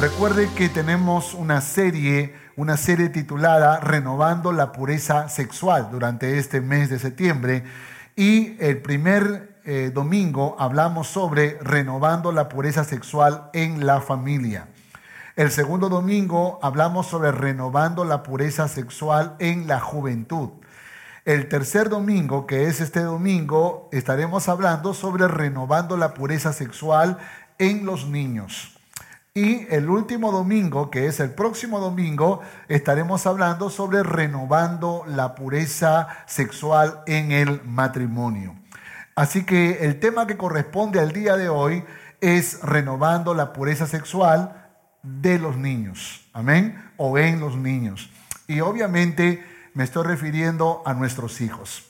Recuerde que tenemos una serie, una serie titulada Renovando la pureza sexual durante este mes de septiembre y el primer eh, domingo hablamos sobre renovando la pureza sexual en la familia. El segundo domingo hablamos sobre renovando la pureza sexual en la juventud. El tercer domingo, que es este domingo, estaremos hablando sobre renovando la pureza sexual en los niños. Y el último domingo, que es el próximo domingo, estaremos hablando sobre renovando la pureza sexual en el matrimonio. Así que el tema que corresponde al día de hoy es renovando la pureza sexual de los niños. Amén. O en los niños. Y obviamente me estoy refiriendo a nuestros hijos.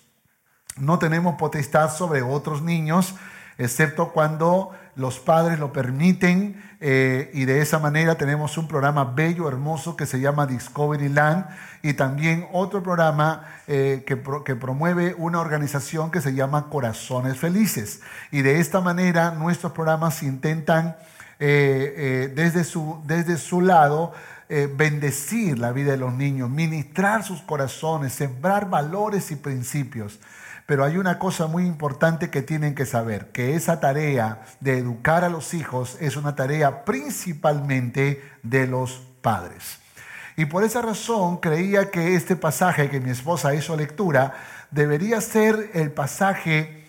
No tenemos potestad sobre otros niños, excepto cuando los padres lo permiten eh, y de esa manera tenemos un programa bello, hermoso que se llama Discovery Land y también otro programa eh, que, promueve una organización que se llama Corazones Felices. Y de esta manera nuestros programas intentan eh, desde, su, desde su lado bendecir la vida de los niños, ministrar sus corazones, sembrar valores y principios. Pero hay una cosa muy importante que tienen que saber, que esa tarea de educar a los hijos es una tarea principalmente de los padres. Y por esa razón creía que este pasaje que mi esposa hizo lectura debería ser el pasaje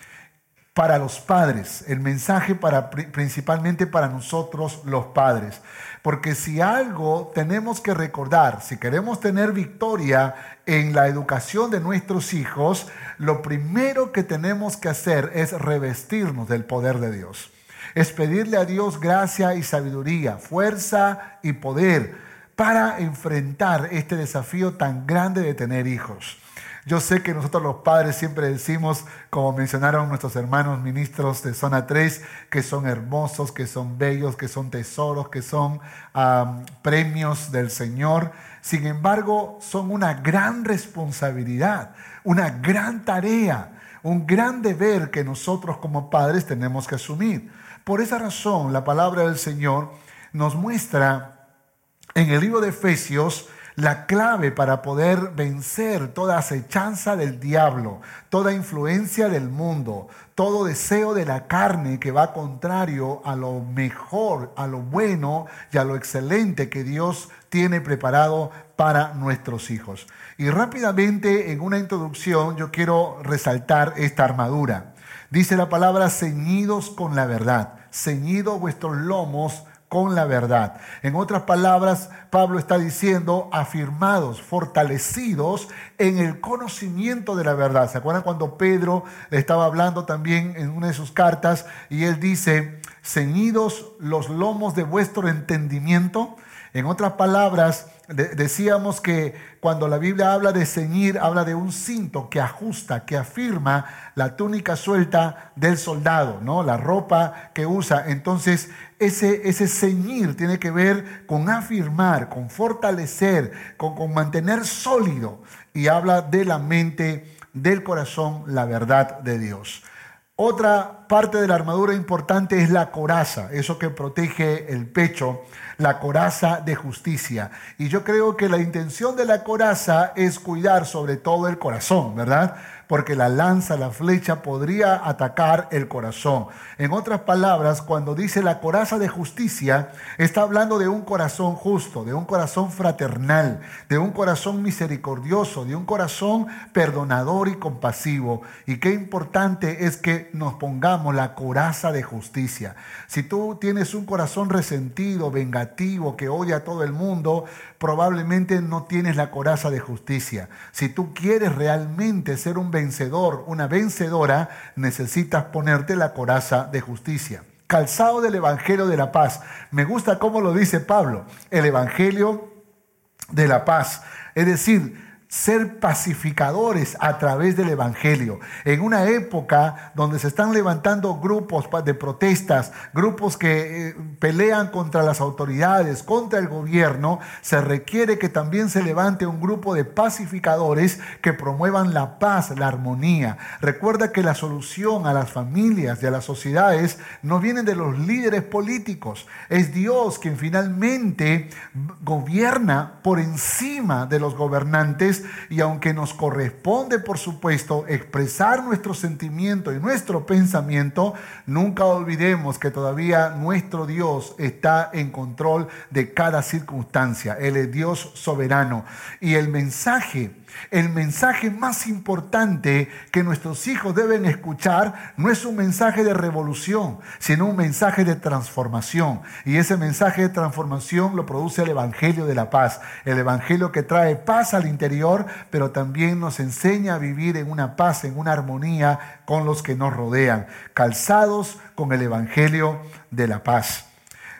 para los padres, el mensaje para, principalmente para nosotros los padres. Porque si algo tenemos que recordar, si queremos tener victoria en la educación de nuestros hijos, lo primero que tenemos que hacer es revestirnos del poder de Dios. Es pedirle a Dios gracia y sabiduría, fuerza y poder para enfrentar este desafío tan grande de tener hijos. Yo sé que nosotros los padres siempre decimos, como mencionaron nuestros hermanos ministros de zona 3, que son hermosos, que son bellos, que son tesoros, que son premios del Señor. Sin embargo, son una gran responsabilidad, una gran tarea, un gran deber que nosotros como padres tenemos que asumir. Por esa razón, la palabra del Señor nos muestra en el libro de Efesios, la clave para poder vencer toda acechanza del diablo, toda influencia del mundo, todo deseo de la carne que va contrario a lo mejor, a lo bueno y a lo excelente que Dios tiene preparado para nuestros hijos. Y rápidamente en una introducción yo quiero resaltar esta armadura. Dice la palabra ceñidos con la verdad, ceñidos vuestros lomos con la verdad. En otras palabras, Pablo está diciendo afirmados, fortalecidos en el conocimiento de la verdad. ¿Se acuerdan cuando Pedro estaba hablando también en una de sus cartas y él dice, ceñidos los lomos de vuestro entendimiento? En otras palabras, decíamos que cuando la Biblia habla de ceñir, habla de un cinto que ajusta, que afirma la túnica suelta del soldado, ¿no? La ropa que usa. Entonces, ese, ese ceñir tiene que ver con afirmar, con fortalecer, con, con mantener sólido. Y habla de la mente, del corazón, la verdad de Dios. Otra parte de la armadura importante es la coraza, eso que protege el pecho la coraza de justicia. Y yo creo que la intención de la coraza es cuidar sobre todo el corazón, ¿verdad? Porque la lanza, la flecha podría atacar el corazón. En otras palabras, cuando dice la coraza de justicia, está hablando de un corazón justo, de un corazón fraternal, de un corazón misericordioso, de un corazón perdonador y compasivo. Y qué importante es que nos pongamos la coraza de justicia. Si tú tienes un corazón resentido, vengativo, que odia a todo el mundo, probablemente no tienes la coraza de justicia. Si tú quieres realmente ser un vencedor, una vencedora, necesitas ponerte la coraza de justicia. Calzado del Evangelio de la Paz. Me gusta cómo lo dice Pablo. El Evangelio de la Paz. Es decir, ser pacificadores a través del Evangelio. En una época donde se están levantando grupos de protestas, grupos que eh, pelean contra las autoridades, contra el gobierno, se requiere que también se levante un grupo de pacificadores que promuevan la paz, la armonía. Recuerda que la solución a las familias y a las sociedades no vienen de los líderes políticos. Es Dios quien finalmente gobierna por encima de los gobernantes y aunque nos corresponde, por supuesto, expresar nuestro sentimiento y nuestro pensamiento, nunca olvidemos que todavía nuestro Dios está en control de cada circunstancia. Él es Dios soberano. Y el mensaje el mensaje más importante que nuestros hijos deben escuchar no es un mensaje de revolución, sino un mensaje de transformación. Y ese mensaje de transformación lo produce el Evangelio de la paz. El Evangelio que trae paz al interior, pero también nos enseña a vivir en una paz, en una armonía con los que nos rodean, calzados con el Evangelio de la paz.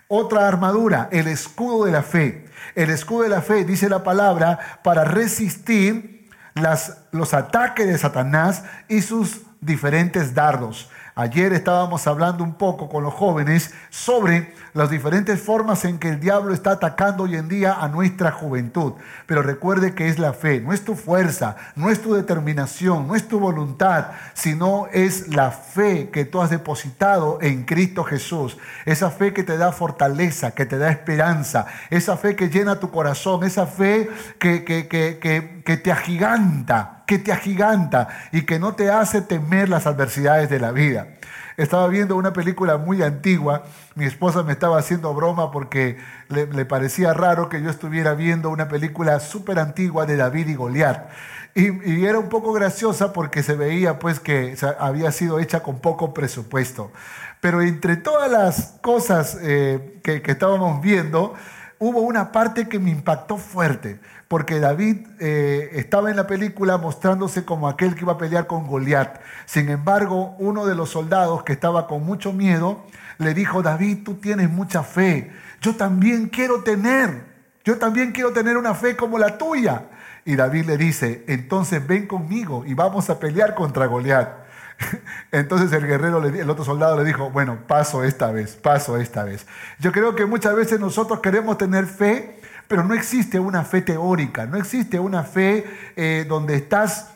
Otra armadura, el escudo de la fe. El escudo de la fe, dice la palabra, para resistir las, los ataques de Satanás y sus diferentes dardos. Ayer estábamos hablando un poco con los jóvenes sobre las diferentes formas en que el diablo está atacando hoy en día a nuestra juventud. Pero recuerde que es la fe, no es tu fuerza, no es tu determinación, no es tu voluntad, sino es la fe que tú has depositado en Cristo Jesús. Esa fe que te da fortaleza, que te da esperanza, esa fe que llena tu corazón, esa fe que, que, te agiganta que te agiganta y que no te hace temer las adversidades de la vida. Estaba viendo una película muy antigua, mi esposa me estaba haciendo broma porque le, parecía raro que yo estuviera viendo una película súper antigua de David y Goliat. Y, era un poco graciosa porque se veía pues que había sido hecha con poco presupuesto. Pero entre todas las cosas eh, que, que estábamos viendo, hubo una parte que me impactó fuerte porque David eh, estaba en la película mostrándose como aquel que iba a pelear con Goliat. Sin embargo, uno de los soldados que estaba con mucho miedo le dijo, David, tú tienes mucha fe. Yo también quiero tener, yo también quiero tener una fe como la tuya. Y David le dice, entonces ven conmigo y vamos a pelear contra Goliat. Entonces el guerrero, el otro soldado le dijo, bueno, paso esta vez, paso esta vez. Yo creo que muchas veces nosotros queremos tener fe, pero no existe una fe teórica, no existe una fe eh, donde estás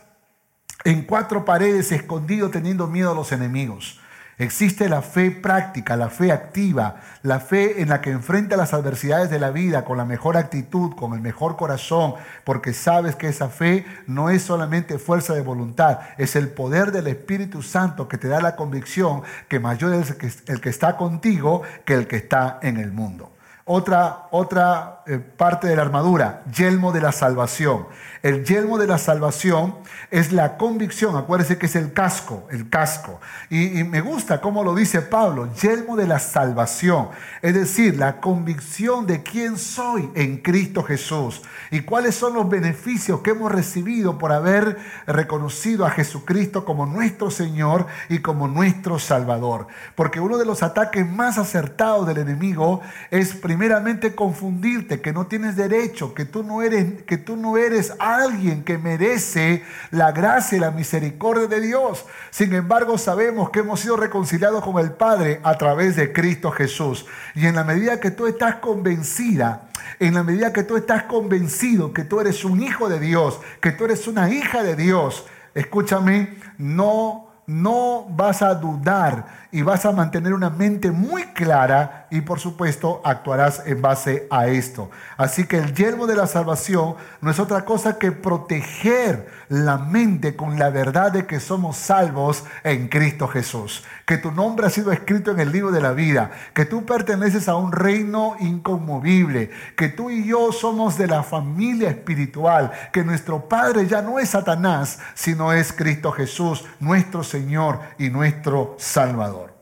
en cuatro paredes escondido teniendo miedo a los enemigos. Existe la fe práctica, la fe activa, la fe en la que enfrenta las adversidades de la vida con la mejor actitud, con el mejor corazón, porque sabes que esa fe no es solamente fuerza de voluntad, es el poder del Espíritu Santo que te da la convicción que mayor es el que está contigo que el que está en el mundo. Otra, otra eh, parte de la armadura, yelmo de la salvación. El yelmo de la salvación es la convicción, acuérdense que es el casco, el casco. Y, me gusta cómo lo dice Pablo, yelmo de la salvación, es decir, la convicción de quién soy en Cristo Jesús y cuáles son los beneficios que hemos recibido por haber reconocido a Jesucristo como nuestro Señor y como nuestro Salvador. Porque uno de los ataques más acertados del enemigo es primeramente confundirte, que no tienes derecho, que tú no eres, que tú no eres alguien que merece la gracia y la misericordia de Dios. Sin embargo, sabemos que hemos sido reconciliados con el Padre a través de Cristo Jesús. Y en la medida que tú estás convencida, en la medida que tú estás convencido que tú eres un hijo de Dios, que tú eres una hija de Dios, escúchame, no no vas a dudar y vas a mantener una mente muy clara y por supuesto actuarás en base a esto. Así que el yelmo de la salvación no es otra cosa que proteger la mente con la verdad de que somos salvos en Cristo Jesús, que tu nombre ha sido escrito en el libro de la vida, que tú perteneces a un reino inconmovible, que tú y yo somos de la familia espiritual, que nuestro Padre ya no es Satanás, sino es Cristo Jesús, nuestro Señor y nuestro Salvador.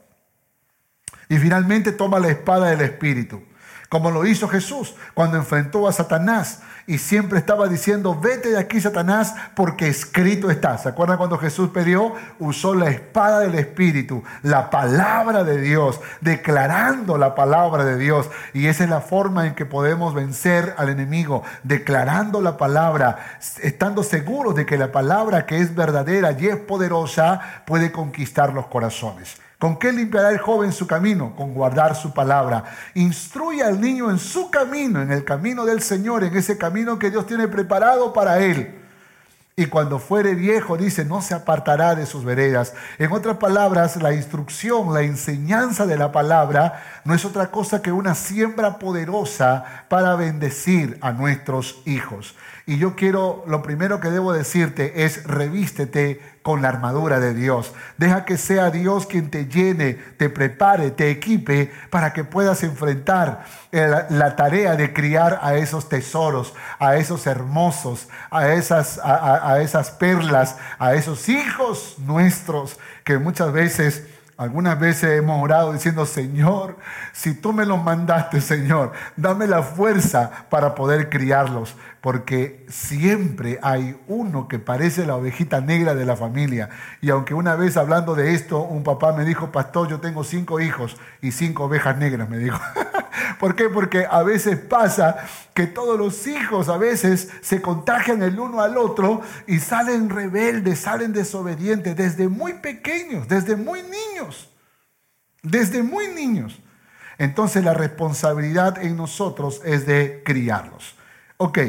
Y finalmente toma la espada del Espíritu como lo hizo Jesús cuando enfrentó a Satanás y siempre estaba diciendo, vete de aquí Satanás porque escrito está. ¿Se acuerdan cuando Jesús pidió? Usó la espada del Espíritu, la palabra de Dios, declarando la palabra de Dios. Y esa es la forma en que podemos vencer al enemigo, declarando la palabra, estando seguros de que la palabra que es verdadera y es poderosa puede conquistar los corazones. ¿Con qué limpiará el joven su camino? Con guardar su palabra. Instruye al niño en su camino, en el camino del Señor, en ese camino que Dios tiene preparado para él. Y cuando fuere viejo, dice, no se apartará de sus veredas. En otras palabras, la instrucción, la enseñanza de la palabra no es otra cosa que una siembra poderosa para bendecir a nuestros hijos. Y yo quiero, lo primero que debo decirte es revístete con la armadura de Dios. Deja que sea Dios quien te llene, te prepare, te equipe para que puedas enfrentar la, tarea de criar a esos tesoros, a esos hermosos, a esas, a esas perlas, a esos hijos nuestros que muchas veces algunas veces hemos orado diciendo, Señor, si tú me los mandaste, Señor, dame la fuerza para poder criarlos, porque siempre hay uno que parece la ovejita negra de la familia. Y aunque una vez hablando de esto, un papá me dijo, pastor, yo tengo cinco hijos y cinco ovejas negras, me dijo. ¿Por qué? Porque a veces pasa que todos los hijos a veces se contagian el uno al otro y salen rebeldes, salen desobedientes desde muy pequeños, desde muy niños, desde muy niños. Entonces la responsabilidad en nosotros es de criarlos. Ok,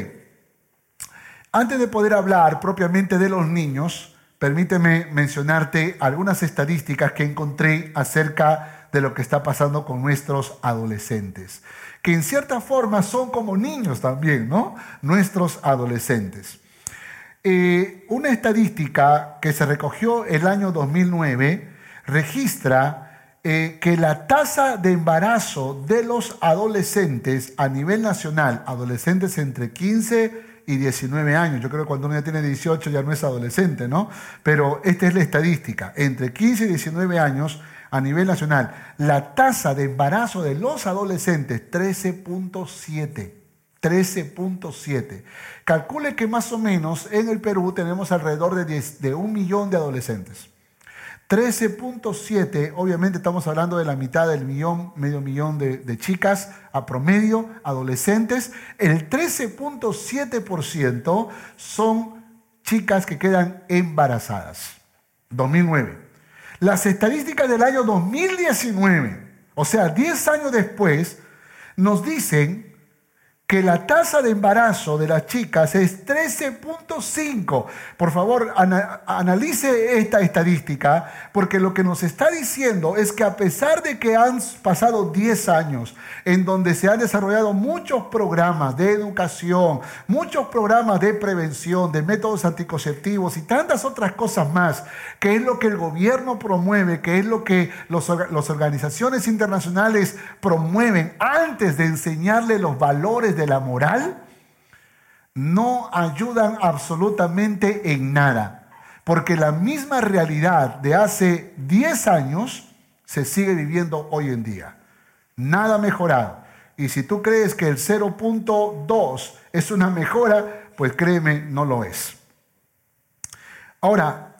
antes de poder hablar propiamente de los niños, permíteme mencionarte algunas estadísticas que encontré acerca de lo que está pasando con nuestros adolescentes, que en cierta forma son como niños también, ¿no? Nuestros adolescentes. Eh, una estadística que se recogió el año 2009 registra eh, que la tasa de embarazo de los adolescentes a nivel nacional, adolescentes entre 15 y 19 años. Yo creo que cuando uno ya tiene 18 ya no es adolescente, ¿no? Pero esta es la estadística. Entre 15 y 19 años, a nivel nacional. La tasa de embarazo de los adolescentes, 13.7. 13.7. Calcule que más o menos en el Perú tenemos alrededor de, de un millón de adolescentes. 13.7, obviamente estamos hablando de la mitad del millón, medio millón de, de chicas a promedio, adolescentes. El 13.7% son chicas que quedan embarazadas. 2009. Las estadísticas del año 2019, o sea, 10 años después, nos dicen que la tasa de embarazo de las chicas es 13.5. Por favor, analice esta estadística, porque lo que nos está diciendo es que a pesar de que han pasado 10 años en donde se han desarrollado muchos programas de educación, muchos programas de prevención, de métodos anticonceptivos y tantas otras cosas más, que es lo que el gobierno promueve, que es lo que las organizaciones internacionales promueven antes de enseñarle los valores de la moral no ayudan absolutamente en nada, porque la misma realidad de hace 10 años se sigue viviendo hoy en día. Nada mejorado. Y si tú crees que el 0.2 es una mejora, pues créeme, no lo es. Ahora,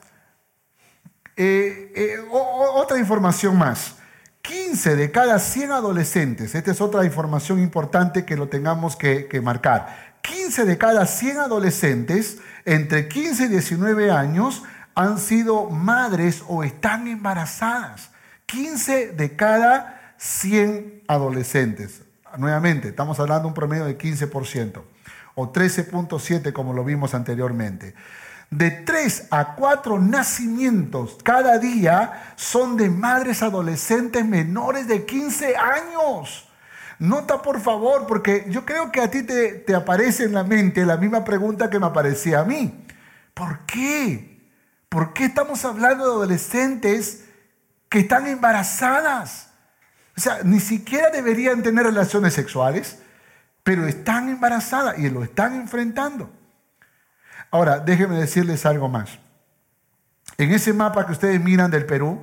eh, eh, otra información más. 15 de cada 100 adolescentes, esta es otra información importante que lo tengamos que, marcar, 15 de cada 100 adolescentes entre 15 y 19 años han sido madres o están embarazadas. 15 de cada 100 adolescentes. Nuevamente, estamos hablando de un promedio de 15% o 13.7 como lo vimos anteriormente de 3 a 4 nacimientos cada día son de madres adolescentes menores de 15 años. Nota por favor, porque yo creo que a ti te, te, aparece en la mente la misma pregunta que me aparecía a mí. ¿Por qué? ¿Por qué estamos hablando de adolescentes que están embarazadas? O sea, ni siquiera deberían tener relaciones sexuales, pero están embarazadas y lo están enfrentando. Ahora, déjenme decirles algo más. En ese mapa que ustedes miran del Perú,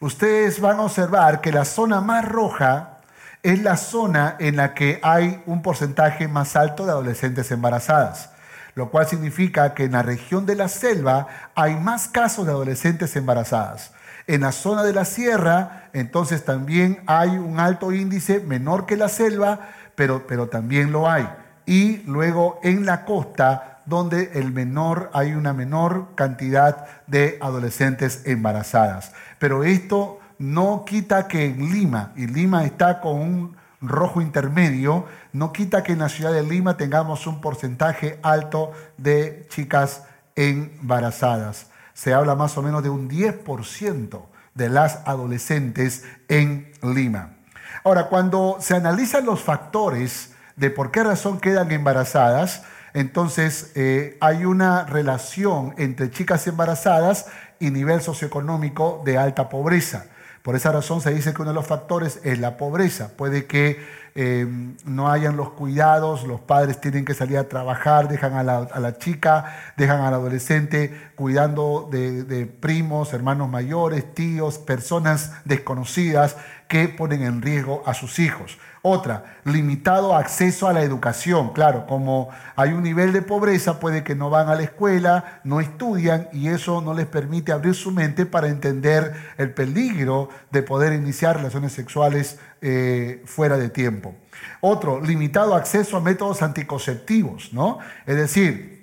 ustedes van a observar que la zona más roja es la zona en la que hay un porcentaje más alto de adolescentes embarazadas, lo cual significa que en la región de la selva hay más casos de adolescentes embarazadas. En la zona de la sierra, entonces también hay un alto índice, menor que la selva, pero, pero también lo hay. Y luego en la costa, donde el menor, hay una menor cantidad de adolescentes embarazadas. Pero esto no quita que en Lima, y Lima está con un rojo intermedio, no quita que en la ciudad de Lima tengamos un porcentaje alto de chicas embarazadas. Se habla más o menos de un 10% de las adolescentes en Lima. Ahora, cuando se analizan los factores de por qué razón quedan embarazadas, entonces eh, hay una relación entre chicas embarazadas y nivel socioeconómico de alta pobreza. Por esa razón se dice que uno de los factores es la pobreza. Puede que eh, no hayan los cuidados, los padres tienen que salir a trabajar, dejan a la, chica, dejan al adolescente cuidando de primos, hermanos mayores, tíos, personas desconocidas que ponen en riesgo a sus hijos. Otra, limitado acceso a la educación. Claro, como hay un nivel de pobreza, puede que no van a la escuela, no estudian y eso no les permite abrir su mente para entender el peligro de poder iniciar relaciones sexuales eh, fuera de tiempo. Otro, limitado acceso a métodos anticonceptivos, ¿no? Es decir,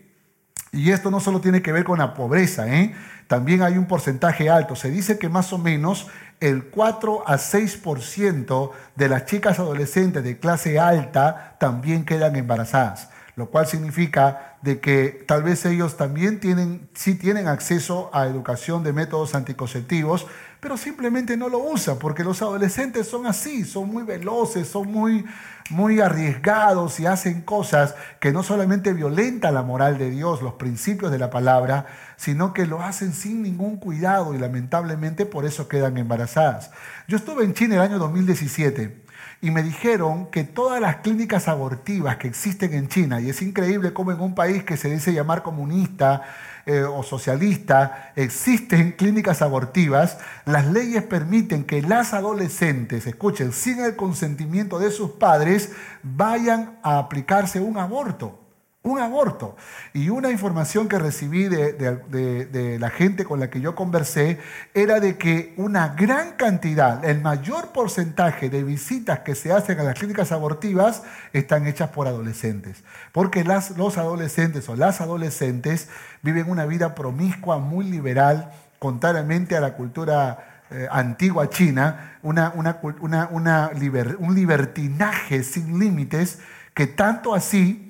y esto no solo tiene que ver con la pobreza, ¿eh? también hay un porcentaje alto. Se dice que más o menos el 4 a 6% de las chicas adolescentes de clase alta también quedan embarazadas, lo cual significa de que tal vez ellos también tienen, sí tienen acceso a educación de métodos anticonceptivos, pero simplemente no lo usan, porque los adolescentes son así, son muy veloces, son muy, muy arriesgados y hacen cosas que no solamente violentan la moral de Dios, los principios de la palabra, sino que lo hacen sin ningún cuidado y lamentablemente por eso quedan embarazadas. Yo estuve en China el año 2017 y me dijeron que todas las clínicas abortivas que existen en China, y es increíble cómo en un país que se dice llamar comunista, eh, o socialista, existen clínicas abortivas, las leyes permiten que las adolescentes, escuchen, sin el consentimiento de sus padres, vayan a aplicarse un aborto un aborto. Y una información que recibí de, la gente con la que yo conversé era de que una gran cantidad, el mayor porcentaje de visitas que se hacen a las clínicas abortivas están hechas por adolescentes. Porque los adolescentes o las adolescentes viven una vida promiscua, muy liberal, contrariamente a la cultura eh, antigua china, una, un libertinaje sin límites que tanto así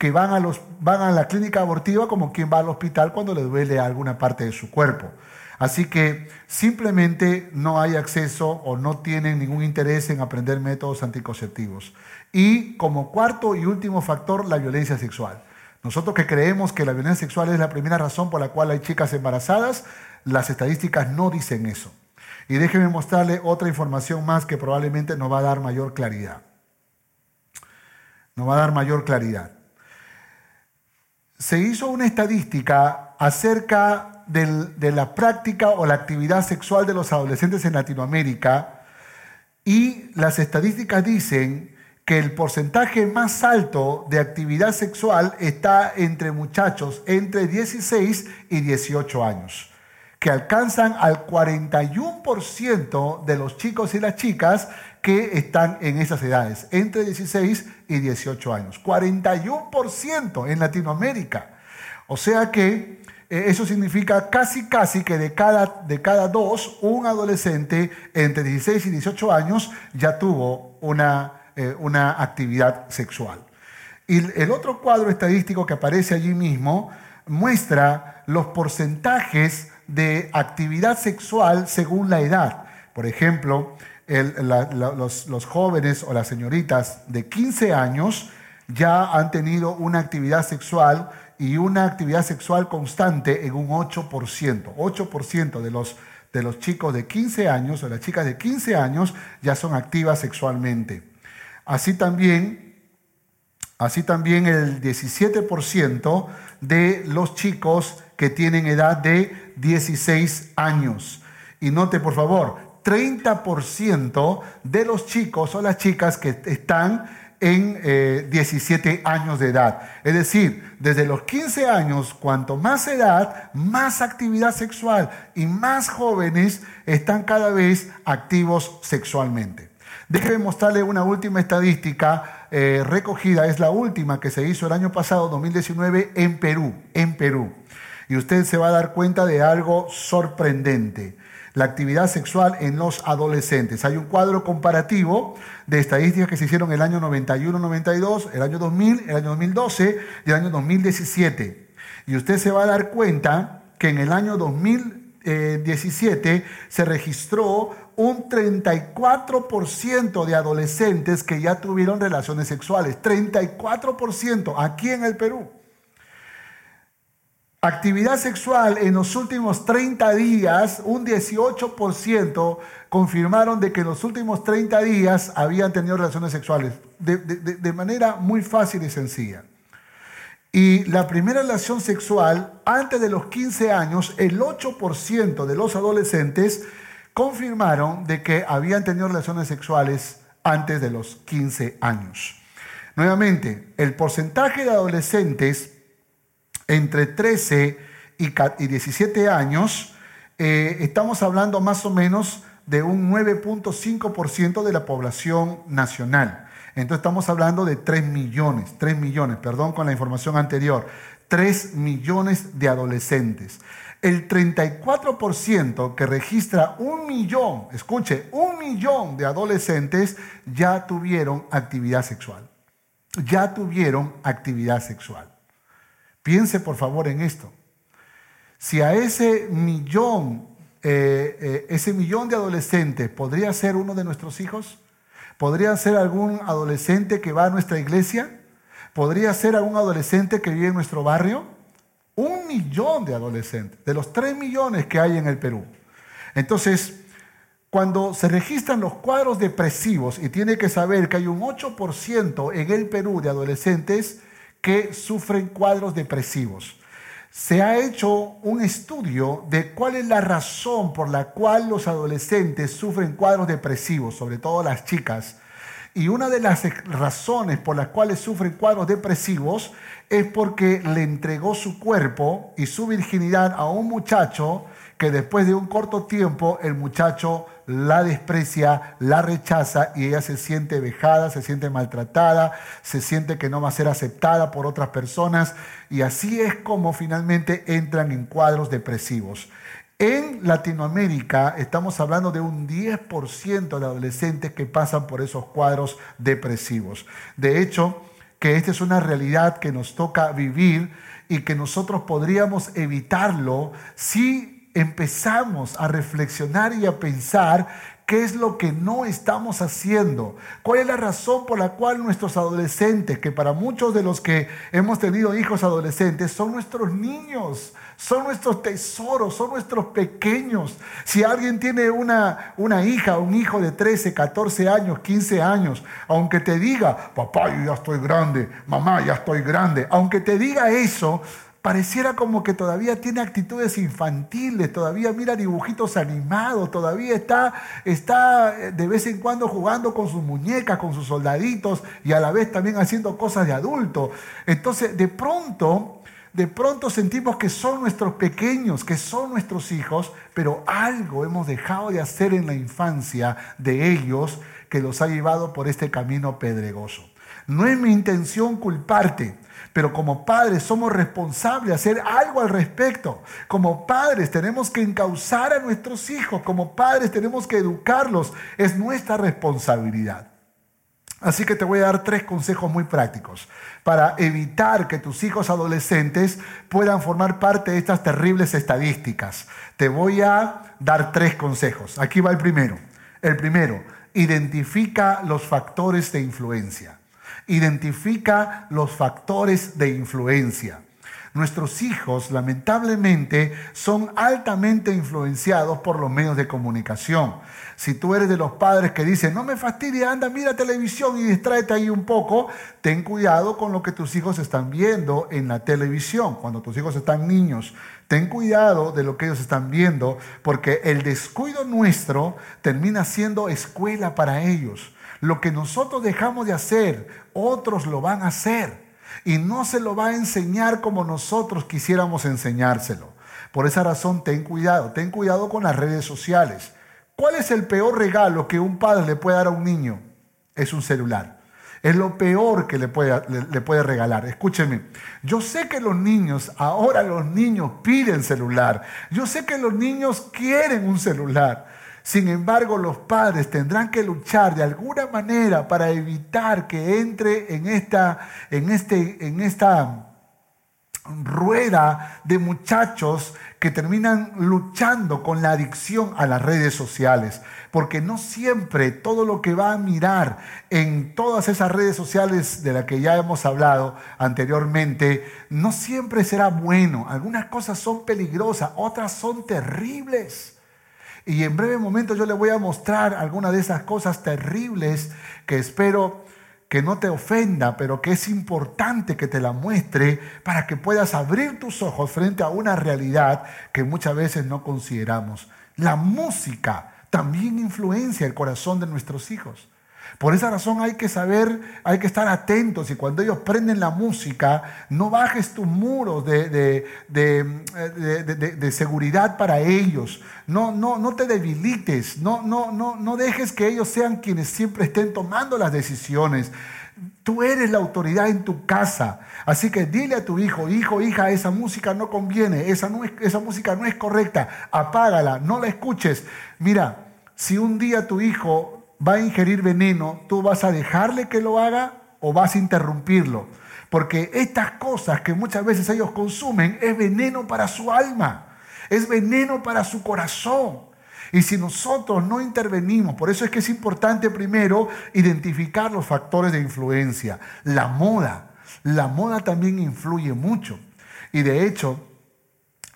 que van a, los, van a la clínica abortiva como quien va al hospital cuando le duele alguna parte de su cuerpo. Así que simplemente no hay acceso o no tienen ningún interés en aprender métodos anticonceptivos. Y como cuarto y último factor, la violencia sexual. Nosotros que creemos que la violencia sexual es la primera razón por la cual hay chicas embarazadas, las estadísticas no dicen eso. Y déjenme mostrarle otra información más que probablemente nos va a dar mayor claridad. Nos va a dar mayor claridad se hizo una estadística acerca de la práctica o la actividad sexual de los adolescentes en Latinoamérica y las estadísticas dicen que el porcentaje más alto de actividad sexual está entre muchachos entre 16 y 18 años, que alcanzan al 41% de los chicos y las chicas que están en esas edades, entre 16 y 18 años. 41% en Latinoamérica. O sea que eh, eso significa casi, casi que de cada, de cada dos, un adolescente entre 16 y 18 años ya tuvo una, eh, una actividad sexual. Y el otro cuadro estadístico que aparece allí mismo muestra los porcentajes de actividad sexual según la edad. Por ejemplo, los, jóvenes o las señoritas de 15 años ya han tenido una actividad sexual y una actividad sexual constante en un 8%. 8% de los, de los chicos de 15 años o las chicas de 15 años ya son activas sexualmente. Así también, así también el 17% de los chicos que tienen edad de 16 años. Y note, por favor, 30% de los chicos o las chicas que están en 17 eh, años de edad. Es decir, desde los 15 años, cuanto más edad, más actividad sexual y más jóvenes están cada vez activos sexualmente. Déjeme mostrarle una última estadística eh, recogida, es la última que se hizo el año pasado, 2019, en Perú, en Perú. Y usted se va a dar cuenta de algo sorprendente la actividad sexual en los adolescentes. Hay un cuadro comparativo de estadísticas que se hicieron el año 91-92, el año 2000, el año 2012 y el año 2017. Y usted se va a dar cuenta que en el año 2017 se registró un 34% de adolescentes que ya tuvieron relaciones sexuales. 34% aquí en el Perú. Actividad sexual en los últimos 30 días, un 18% confirmaron de que en los últimos 30 días habían tenido relaciones sexuales, de, manera muy fácil y sencilla. Y la primera relación sexual, antes de los 15 años, el 8% de los adolescentes confirmaron de que habían tenido relaciones sexuales antes de los 15 años. Nuevamente, el porcentaje de adolescentes entre 13 y 17 años, eh, estamos hablando más o menos de un 9.5% de la población nacional. Entonces estamos hablando de 3 millones, 3 millones, perdón con la información anterior, 3 millones de adolescentes. El 34% que registra un millón, escuche, un millón de adolescentes ya tuvieron actividad sexual. Ya tuvieron actividad sexual. Piense por favor en esto. Si a ese millón, eh, eh, ese millón de adolescentes podría ser uno de nuestros hijos, podría ser algún adolescente que va a nuestra iglesia, podría ser algún adolescente que vive en nuestro barrio, un millón de adolescentes, de los tres millones que hay en el Perú. Entonces, cuando se registran los cuadros depresivos, y tiene que saber que hay un 8% en el Perú de adolescentes que sufren cuadros depresivos. Se ha hecho un estudio de cuál es la razón por la cual los adolescentes sufren cuadros depresivos, sobre todo las chicas. Y una de las razones por las cuales sufren cuadros depresivos es porque le entregó su cuerpo y su virginidad a un muchacho que después de un corto tiempo el muchacho la desprecia, la rechaza y ella se siente vejada, se siente maltratada, se siente que no va a ser aceptada por otras personas y así es como finalmente entran en cuadros depresivos. En Latinoamérica estamos hablando de un 10% de adolescentes que pasan por esos cuadros depresivos. De hecho, que esta es una realidad que nos toca vivir y que nosotros podríamos evitarlo si empezamos a reflexionar y a pensar qué es lo que no estamos haciendo, cuál es la razón por la cual nuestros adolescentes, que para muchos de los que hemos tenido hijos adolescentes, son nuestros niños, son nuestros tesoros, son nuestros pequeños. Si alguien tiene una, una hija, un hijo de 13, 14 años, 15 años, aunque te diga, papá, yo ya estoy grande, mamá, ya estoy grande, aunque te diga eso, pareciera como que todavía tiene actitudes infantiles, todavía mira dibujitos animados, todavía está, está eh, de vez en cuando jugando con sus muñecas, con sus soldaditos y a la vez también haciendo cosas de adulto. Entonces, de pronto, de pronto sentimos que son nuestros pequeños, que son nuestros hijos, pero algo hemos dejado de hacer en la infancia de ellos que los ha llevado por este camino pedregoso. No es mi intención culparte. Pero como padres somos responsables de hacer algo al respecto. Como padres tenemos que encauzar a nuestros hijos. Como padres tenemos que educarlos. Es nuestra responsabilidad. Así que te voy a dar tres consejos muy prácticos para evitar que tus hijos adolescentes puedan formar parte de estas terribles estadísticas. Te voy a dar tres consejos. Aquí va el primero. El primero, identifica los factores de influencia identifica los factores de influencia. Nuestros hijos, lamentablemente, son altamente influenciados por los medios de comunicación. Si tú eres de los padres que dicen, no me fastidie, anda, mira televisión y distráete ahí un poco, ten cuidado con lo que tus hijos están viendo en la televisión. Cuando tus hijos están niños, ten cuidado de lo que ellos están viendo, porque el descuido nuestro termina siendo escuela para ellos. Lo que nosotros dejamos de hacer, otros lo van a hacer. Y no se lo va a enseñar como nosotros quisiéramos enseñárselo. Por esa razón, ten cuidado, ten cuidado con las redes sociales. ¿Cuál es el peor regalo que un padre le puede dar a un niño? Es un celular. Es lo peor que le puede, regalar. Escúcheme, yo sé que los niños, ahora los niños piden celular. Yo sé que los niños quieren un celular. Sin embargo, los padres tendrán que luchar de alguna manera para evitar que entre en esta, en este, en esta rueda de muchachos que terminan luchando con la adicción a las redes sociales, porque no siempre todo lo que va a mirar en todas esas redes sociales de las que ya hemos hablado anteriormente, no siempre será bueno. Algunas cosas son peligrosas, otras son terribles. Y en breve momento yo le voy a mostrar algunas de esas cosas terribles que espero que no te ofenda, pero que es importante que te la muestre para que puedas abrir tus ojos frente a una realidad que muchas veces no consideramos. La música también influencia el corazón de nuestros hijos. Por esa razón hay que saber, hay que estar atentos y cuando ellos prenden la música, no bajes tus muros de, de, seguridad para ellos. No, no, no te debilites, no, no, no, no dejes que ellos sean quienes siempre estén tomando las decisiones. Tú eres la autoridad en tu casa. Así que dile a tu hijo, hijo, hija, esa música no conviene, esa, no es, esa música no es correcta, apágala, no la escuches. Mira, si un día tu hijo va a ingerir veneno, ¿tú vas a dejarle que lo haga o vas a interrumpirlo? Porque estas cosas que muchas veces ellos consumen es veneno para su alma, es veneno para su corazón. Y si nosotros no intervenimos, por eso es que es importante primero identificar los factores de influencia. La moda, la moda también influye mucho. Y de hecho,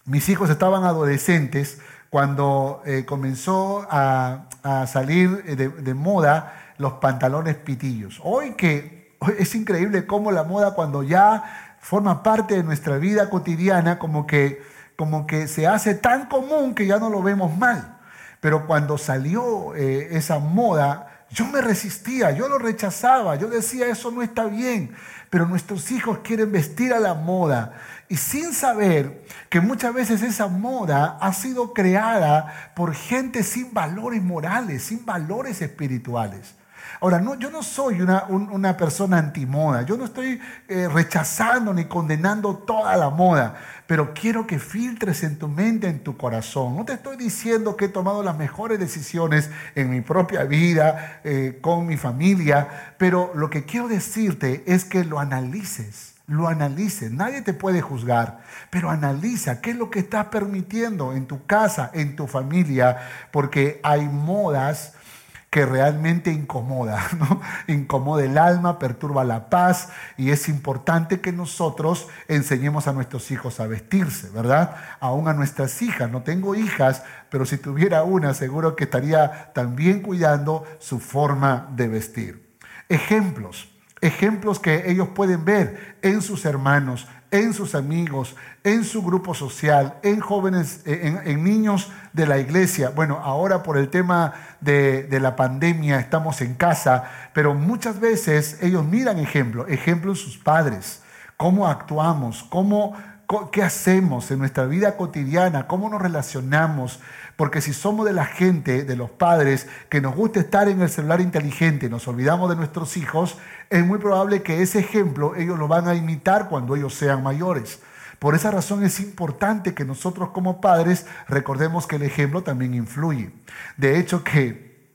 mis hijos estaban adolescentes cuando eh, comenzó a, salir de, moda los pantalones pitillos. Hoy que es increíble cómo la moda cuando ya forma parte de nuestra vida cotidiana, como que, como que se hace tan común que ya no lo vemos mal. Pero cuando salió eh, esa moda, yo me resistía, yo lo rechazaba, yo decía eso no está bien, pero nuestros hijos quieren vestir a la moda y sin saber que muchas veces esa moda ha sido creada por gente sin valores morales, sin valores espirituales. Ahora, no, yo no soy una, una persona antimoda, yo no estoy eh, rechazando ni condenando toda la moda, pero quiero que filtres en tu mente, en tu corazón. No te estoy diciendo que he tomado las mejores decisiones en mi propia vida, eh, con mi familia, pero lo que quiero decirte es que lo analices lo analices. Nadie te puede juzgar, pero analiza qué es lo que estás permitiendo en tu casa, en tu familia, porque hay modas que realmente incomoda, ¿no? Incomoda el alma, perturba la paz y es importante que nosotros enseñemos a nuestros hijos a vestirse, ¿verdad? Aún a nuestras hijas. No tengo hijas, pero si tuviera una, seguro que estaría también cuidando su forma de vestir. Ejemplos ejemplos que ellos pueden ver en sus hermanos, en sus amigos, en su grupo social, en jóvenes, eh, en, niños de la iglesia. Bueno, ahora por el tema de, de, la pandemia estamos en casa, pero muchas veces ellos miran ejemplos, ejemplos sus padres, cómo actuamos, cómo, qué hacemos en nuestra vida cotidiana, cómo nos relacionamos, porque si somos de la gente, de los padres, que nos gusta estar en el celular inteligente, nos olvidamos de nuestros hijos, es muy probable que ese ejemplo ellos lo van a imitar cuando ellos sean mayores. Por esa razón es importante que nosotros como padres recordemos que el ejemplo también influye. De hecho que,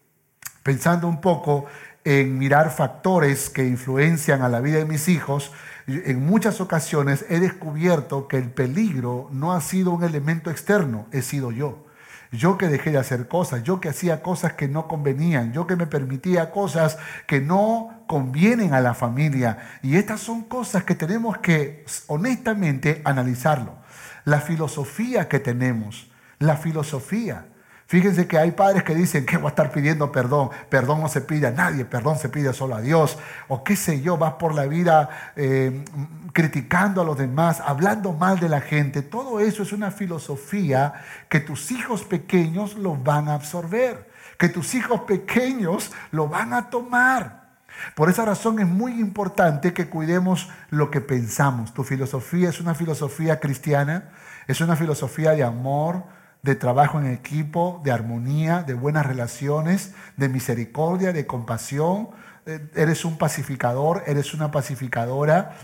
pensando un poco en mirar factores que influencian a la vida de mis hijos, en muchas ocasiones he descubierto que el peligro no ha sido un elemento externo, he sido yo. Yo que dejé de hacer cosas, yo que hacía cosas que no convenían, yo que me permitía cosas que no convienen a la familia. Y estas son cosas que tenemos que honestamente analizarlo. La filosofía que tenemos, la filosofía. Fíjense que hay padres que dicen que voy a estar pidiendo perdón. Perdón no se pide a nadie, perdón se pide solo a Dios. O qué sé yo, vas por la vida eh, criticando a los demás, hablando mal de la gente. Todo eso es una filosofía que tus hijos pequeños lo van a absorber, que tus hijos pequeños lo van a tomar. Por esa razón es muy importante que cuidemos lo que pensamos. Tu filosofía es una filosofía cristiana, es una filosofía de amor, de trabajo en equipo, de armonía, de buenas relaciones, de misericordia, de compasión. Eh, eres un pacificador, eres una pacificadora.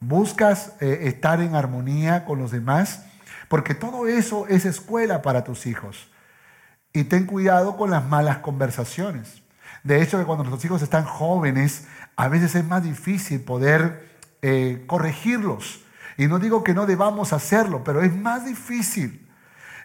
Buscas eh, estar en armonía con los demás, porque todo eso es escuela para tus hijos. Y ten cuidado con las malas conversaciones. De hecho, que cuando nuestros hijos están jóvenes, a veces es más difícil poder eh, corregirlos. Y no digo que no debamos hacerlo, pero es más difícil.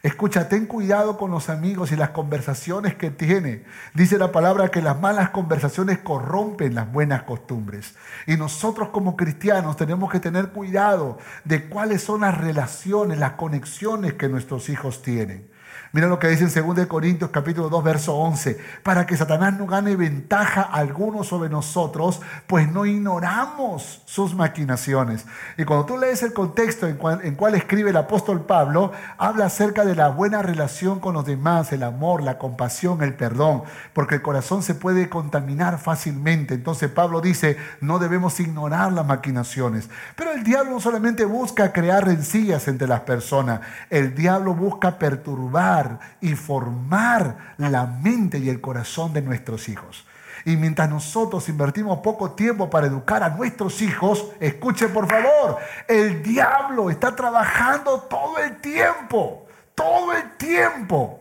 Escucha, ten cuidado con los amigos y las conversaciones que tiene. Dice la palabra que las malas conversaciones corrompen las buenas costumbres. Y nosotros como cristianos tenemos que tener cuidado de cuáles son las relaciones, las conexiones que nuestros hijos tienen. Mira lo que dice en 2 Corintios capítulo 2 verso 11, para que Satanás no gane ventaja alguno sobre nosotros, pues no ignoramos sus maquinaciones. Y cuando tú lees el contexto en cual, en cual escribe el apóstol Pablo, habla acerca de la buena relación con los demás, el amor, la compasión, el perdón, porque el corazón se puede contaminar fácilmente. Entonces Pablo dice, no debemos ignorar las maquinaciones. Pero el diablo no solamente busca crear rencillas entre las personas, el diablo busca perturbar y formar la mente y el corazón de nuestros hijos. Y mientras nosotros invertimos poco tiempo para educar a nuestros hijos, escuchen por favor, el diablo está trabajando todo el tiempo, todo el tiempo.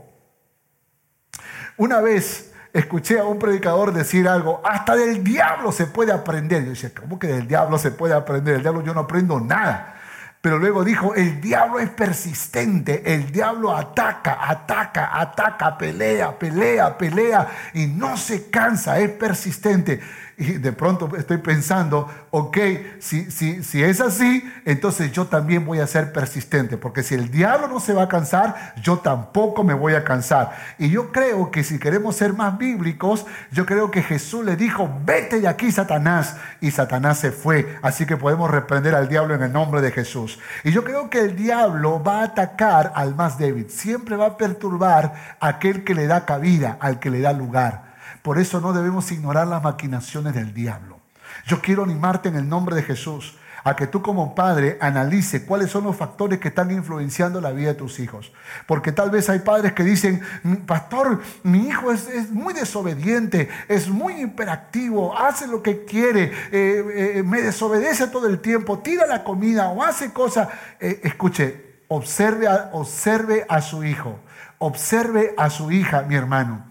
Una vez escuché a un predicador decir algo, hasta del diablo se puede aprender. Yo decía, ¿cómo que del diablo se puede aprender? El diablo yo no aprendo nada. Pero luego dijo, el diablo es persistente, el diablo ataca, ataca, ataca, pelea, pelea, pelea y no se cansa, es persistente. Y de pronto estoy pensando, ok, si, si, si es así, entonces yo también voy a ser persistente, porque si el diablo no se va a cansar, yo tampoco me voy a cansar. Y yo creo que si queremos ser más bíblicos, yo creo que Jesús le dijo, vete de aquí, Satanás, y Satanás se fue. Así que podemos reprender al diablo en el nombre de Jesús. Y yo creo que el diablo va a atacar al más débil, siempre va a perturbar a aquel que le da cabida, al que le da lugar. Por eso no debemos ignorar las maquinaciones del diablo. Yo quiero animarte en el nombre de Jesús a que tú como padre analice cuáles son los factores que están influenciando la vida de tus hijos. Porque tal vez hay padres que dicen, pastor, mi hijo es, muy desobediente, es muy hiperactivo, hace lo que quiere, eh, eh, me desobedece todo el tiempo, tira la comida o hace cosas. Eh, escuche, observe observe a su hijo, observe a su hija, mi hermano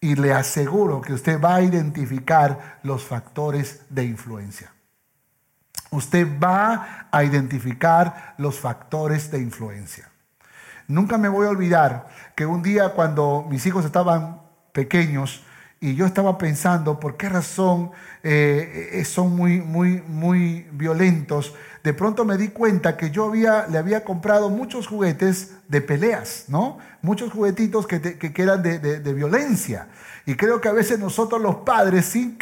y le aseguro que usted va a identificar los factores de influencia. Usted va a identificar los factores de influencia. Nunca me voy a olvidar que un día cuando mis hijos estaban pequeños y yo estaba pensando por qué razón eh, son muy, muy, muy violentos, de pronto me di cuenta que yo había, le había comprado muchos juguetes de peleas, ¿no? Muchos juguetitos que, que, eran de, de, violencia. Y creo que a veces nosotros los padres, sin,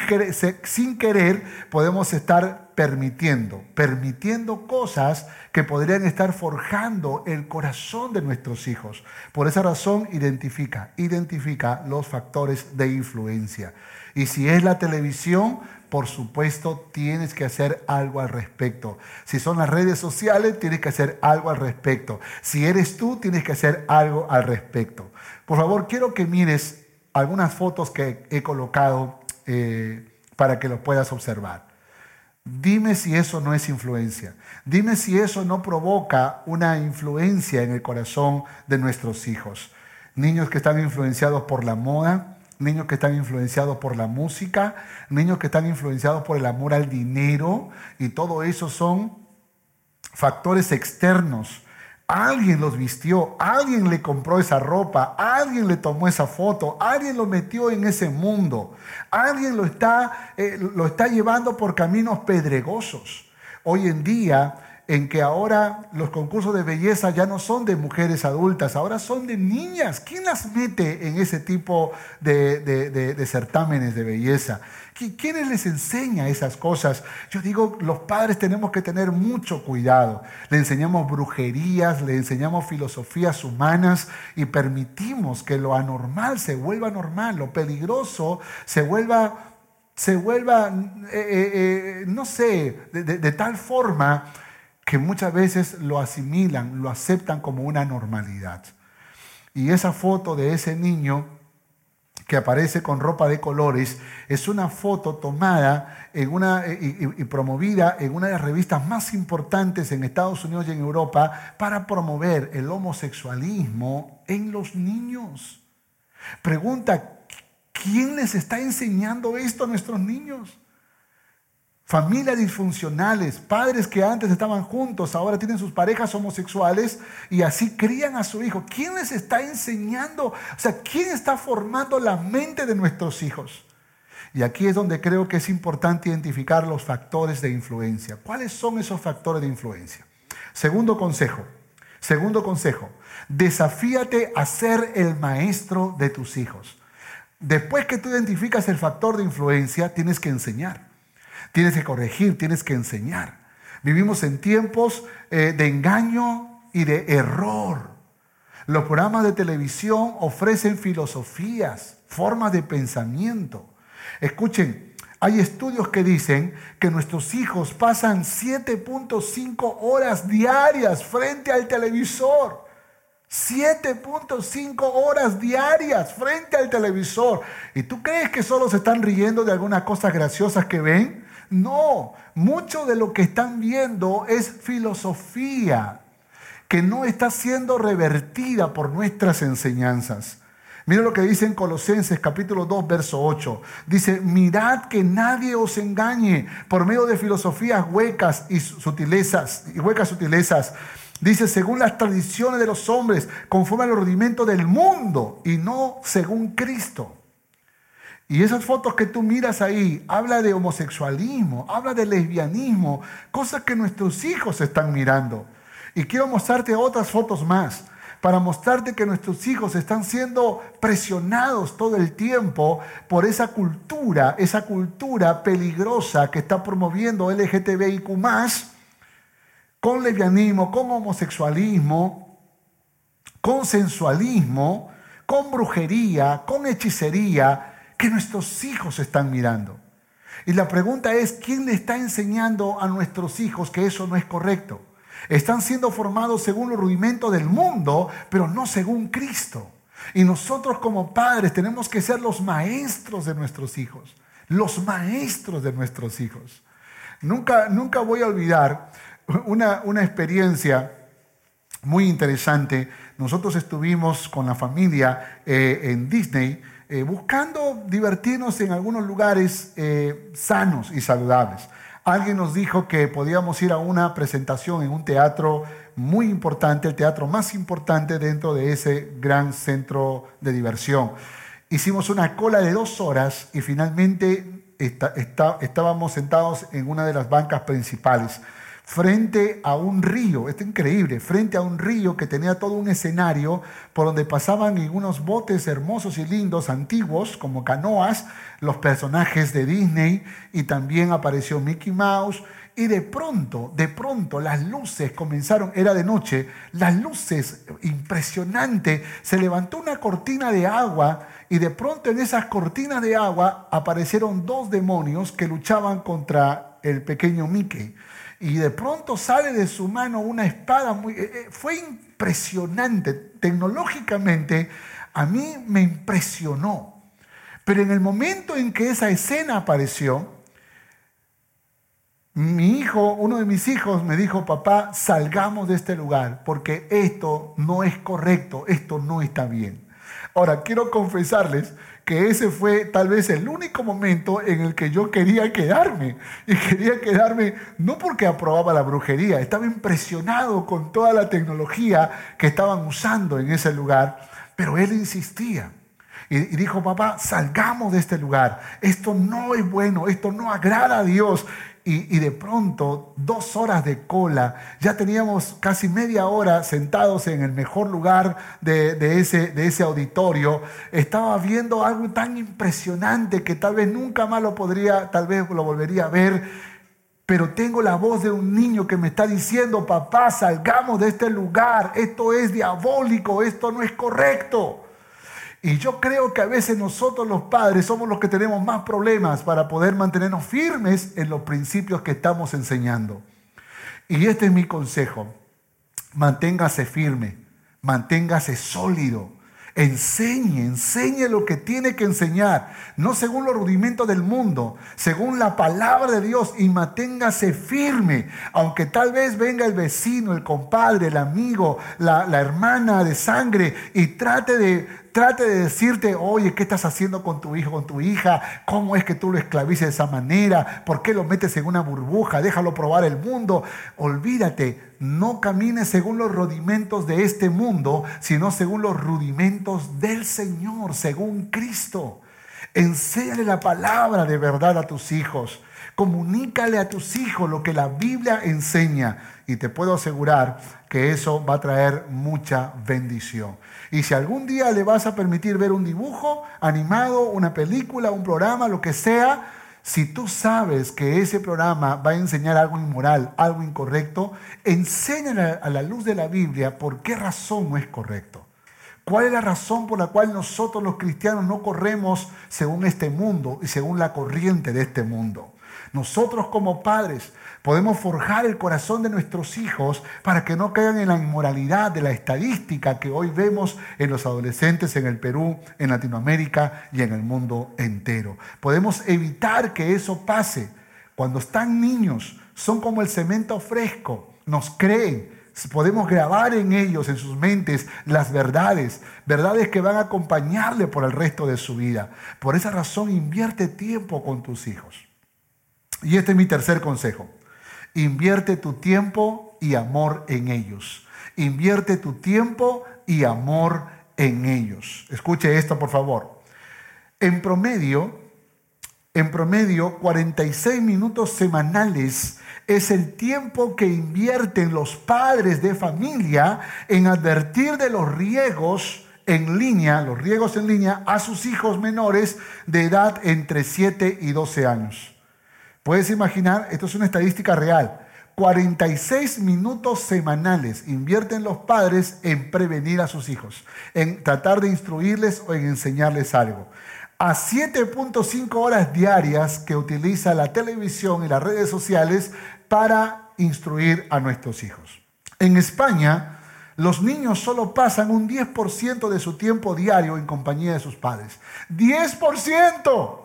sin querer, podemos estar permitiendo, permitiendo cosas que podrían estar forjando el corazón de nuestros hijos. Por esa razón, identifica, identifica los factores de influencia. Y si es la televisión, por supuesto tienes que hacer algo al respecto. Si son las redes sociales, tienes que hacer algo al respecto. Si eres tú, tienes que hacer algo al respecto. Por favor, quiero que mires algunas fotos que he colocado eh, para que lo puedas observar. Dime si eso no es influencia. Dime si eso no provoca una influencia en el corazón de nuestros hijos. Niños que están influenciados por la moda, niños que están influenciados por la música, niños que están influenciados por el amor al dinero, y todo eso son factores externos Alguien los vistió, alguien le compró esa ropa, alguien le tomó esa foto, alguien lo metió en ese mundo, alguien lo está, eh, lo está llevando por caminos pedregosos. Hoy en día en que ahora los concursos de belleza ya no son de mujeres adultas, ahora son de niñas. ¿Quién las mete en ese tipo de, certámenes de belleza? ¿Quiénes les enseña esas cosas? Yo digo, los padres tenemos que tener mucho cuidado. Le enseñamos brujerías, le enseñamos filosofías humanas y permitimos que lo anormal se vuelva normal, lo peligroso se vuelva se vuelva, eh, eh, eh, no sé, de, tal forma que muchas veces lo asimilan, lo aceptan como una normalidad. Y esa foto de ese niño que aparece con ropa de colores es una foto tomada en una, y, y, promovida en una de las revistas más importantes en Estados Unidos y en Europa para promover el homosexualismo en los niños. Pregunta, ¿quién les está enseñando esto a nuestros niños? Familias disfuncionales, padres que antes estaban juntos, ahora tienen sus parejas homosexuales y así crían a su hijo. ¿Quién les está enseñando? O sea, ¿quién está formando la mente de nuestros hijos? Y aquí es donde creo que es importante identificar los factores de influencia. ¿Cuáles son esos factores de influencia? Segundo consejo, segundo consejo, desafíate a ser el maestro de tus hijos. Después que tú identificas el factor de influencia, tienes que enseñar. Tienes que corregir, tienes que enseñar. Vivimos en tiempos eh, de engaño y de error. Los programas de televisión ofrecen filosofías, formas de pensamiento. Escuchen, hay estudios que dicen que nuestros hijos pasan 7.5 horas diarias frente al televisor. 7.5 horas diarias frente al televisor. ¿Y tú crees que solo se están riendo de algunas cosas graciosas que ven? No, mucho de lo que están viendo es filosofía que no está siendo revertida por nuestras enseñanzas. Mira lo que dice en Colosenses capítulo 2, verso 8. Dice, mirad que nadie os engañe por medio de filosofías huecas y sutilezas, y huecas sutilezas. Dice, según las tradiciones de los hombres, conforme al rudimento del mundo y no según Cristo. Y esas fotos que tú miras ahí, habla de homosexualismo, habla de lesbianismo, cosas que nuestros hijos están mirando. Y quiero mostrarte otras fotos más para mostrarte que nuestros hijos están siendo presionados todo el tiempo por esa cultura, esa cultura peligrosa que está promoviendo LGTBIQ con lesbianismo, con homosexualismo, con sensualismo, con brujería, con hechicería, que nuestros hijos están mirando. Y la pregunta es, ¿quién le está enseñando a nuestros hijos que eso no es correcto? Están siendo formados según los rudimentos del mundo, pero no según Cristo. Y nosotros como padres tenemos que ser los maestros de nuestros hijos, los maestros de nuestros hijos. Nunca, nunca voy a olvidar una, una experiencia muy interesante. Nosotros estuvimos con la familia eh, en Disney eh, buscando divertirnos en algunos lugares eh, sanos y saludables. Alguien nos dijo que podíamos ir a una presentación en un teatro muy importante, el teatro más importante dentro de ese gran centro de diversión. Hicimos una cola de dos horas y finalmente estábamos sentados en una de las bancas principales frente a un río, esto es increíble, frente a un río que tenía todo un escenario por donde pasaban en unos botes hermosos y lindos, antiguos, como canoas, los personajes de Disney y también apareció Mickey Mouse. Y de pronto, de pronto las luces comenzaron, era de noche, las luces, impresionante, se levantó una cortina de agua y de pronto en esas cortinas de agua aparecieron dos demonios que luchaban contra el pequeño Mickey y de pronto sale de su mano una espada muy... Eh, eh, fue impresionante, tecnológicamente a mí me impresionó. Pero en el momento en que esa escena apareció, mi hijo, uno de mis hijos me dijo, papá, salgamos de este lugar porque esto no es correcto, esto no está bien. Ahora, quiero confesarles que ese fue tal vez el único momento en el que yo quería quedarme. Y quería quedarme no porque aprobaba la brujería, estaba impresionado con toda la tecnología que estaban usando en ese lugar, pero él insistía. Y, dijo, papá, salgamos de este lugar. Esto no es bueno, esto no agrada a Dios. Y, de pronto, dos horas de cola, ya teníamos casi media hora sentados en el mejor lugar de, ese, de ese auditorio. Estaba viendo algo tan impresionante que tal vez nunca más lo podría, tal vez lo volvería a ver. Pero tengo la voz de un niño que me está diciendo, papá, salgamos de este lugar, esto es diabólico, esto no es correcto. Y yo creo que a veces nosotros los padres somos los que tenemos más problemas para poder mantenernos firmes en los principios que estamos enseñando. Y este es mi consejo. Manténgase firme, manténgase sólido. Enseñe, enseñe lo que tiene que enseñar, no según los rudimentos del mundo, según la palabra de Dios y manténgase firme, aunque tal vez venga el vecino, el compadre, el amigo, la, hermana de sangre y trate de, trate de decirte, oye, ¿qué estás haciendo con tu hijo, con tu hija? ¿Cómo es que tú lo esclavices de esa manera? ¿Por qué lo metes en una burbuja? Déjalo probar el mundo. Olvídate, no camines según los rudimentos de este mundo, sino según los rudimentos del Señor, según Cristo. Enséñale la palabra de verdad a tus hijos. Comunícale a tus hijos lo que la Biblia enseña y te puedo asegurar que eso va a traer mucha bendición. Y si algún día le vas a permitir ver un dibujo animado, una película, un programa, lo que sea, si tú sabes que ese programa va a enseñar algo inmoral, algo incorrecto, enséñale a la luz de la Biblia por qué razón no es correcto. ¿Cuál es la razón por la cual nosotros los cristianos no corremos según este mundo y según la corriente de este mundo? Nosotros como padres podemos forjar el corazón de nuestros hijos para que no caigan en la inmoralidad de la estadística que hoy vemos en los adolescentes en el Perú, en Latinoamérica y en el mundo entero. Podemos evitar que eso pase. Cuando están niños, son como el cemento fresco, nos creen, podemos grabar en ellos, en sus mentes, las verdades, verdades que van a acompañarle por el resto de su vida. Por esa razón, invierte tiempo con tus hijos. Y este es mi tercer consejo. Invierte tu tiempo y amor en ellos. Invierte tu tiempo y amor en ellos. Escuche esto, por favor. En promedio, en promedio, 46 minutos semanales es el tiempo que invierten los padres de familia en advertir de los riesgos en línea, los riesgos en línea, a sus hijos menores de edad entre 7 y 12 años. Puedes imaginar, esto es una estadística real. 46 minutos semanales invierten los padres en prevenir a sus hijos, en tratar de instruirles o en enseñarles algo. A 7.5 horas diarias que utiliza la televisión y las redes sociales para instruir a nuestros hijos. En España, los niños solo pasan un 10% de su tiempo diario en compañía de sus padres. ¡10%!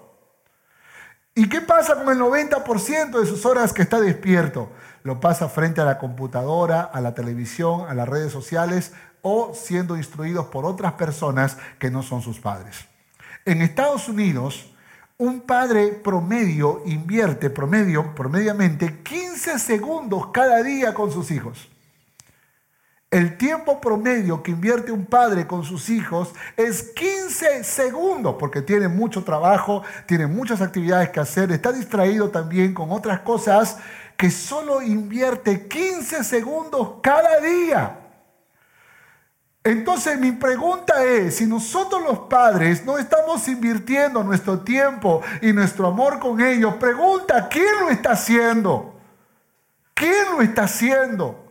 ¿Y qué pasa con el 90% de sus horas que está despierto? Lo pasa frente a la computadora, a la televisión, a las redes sociales o siendo instruidos por otras personas que no son sus padres. En Estados Unidos, un padre promedio invierte, promedio, promediamente, 15 segundos cada día con sus hijos. El tiempo promedio que invierte un padre con sus hijos es 15 segundos, porque tiene mucho trabajo, tiene muchas actividades que hacer, está distraído también con otras cosas que solo invierte 15 segundos cada día. Entonces mi pregunta es, si nosotros los padres no estamos invirtiendo nuestro tiempo y nuestro amor con ellos, pregunta, ¿quién lo está haciendo? ¿Quién lo está haciendo?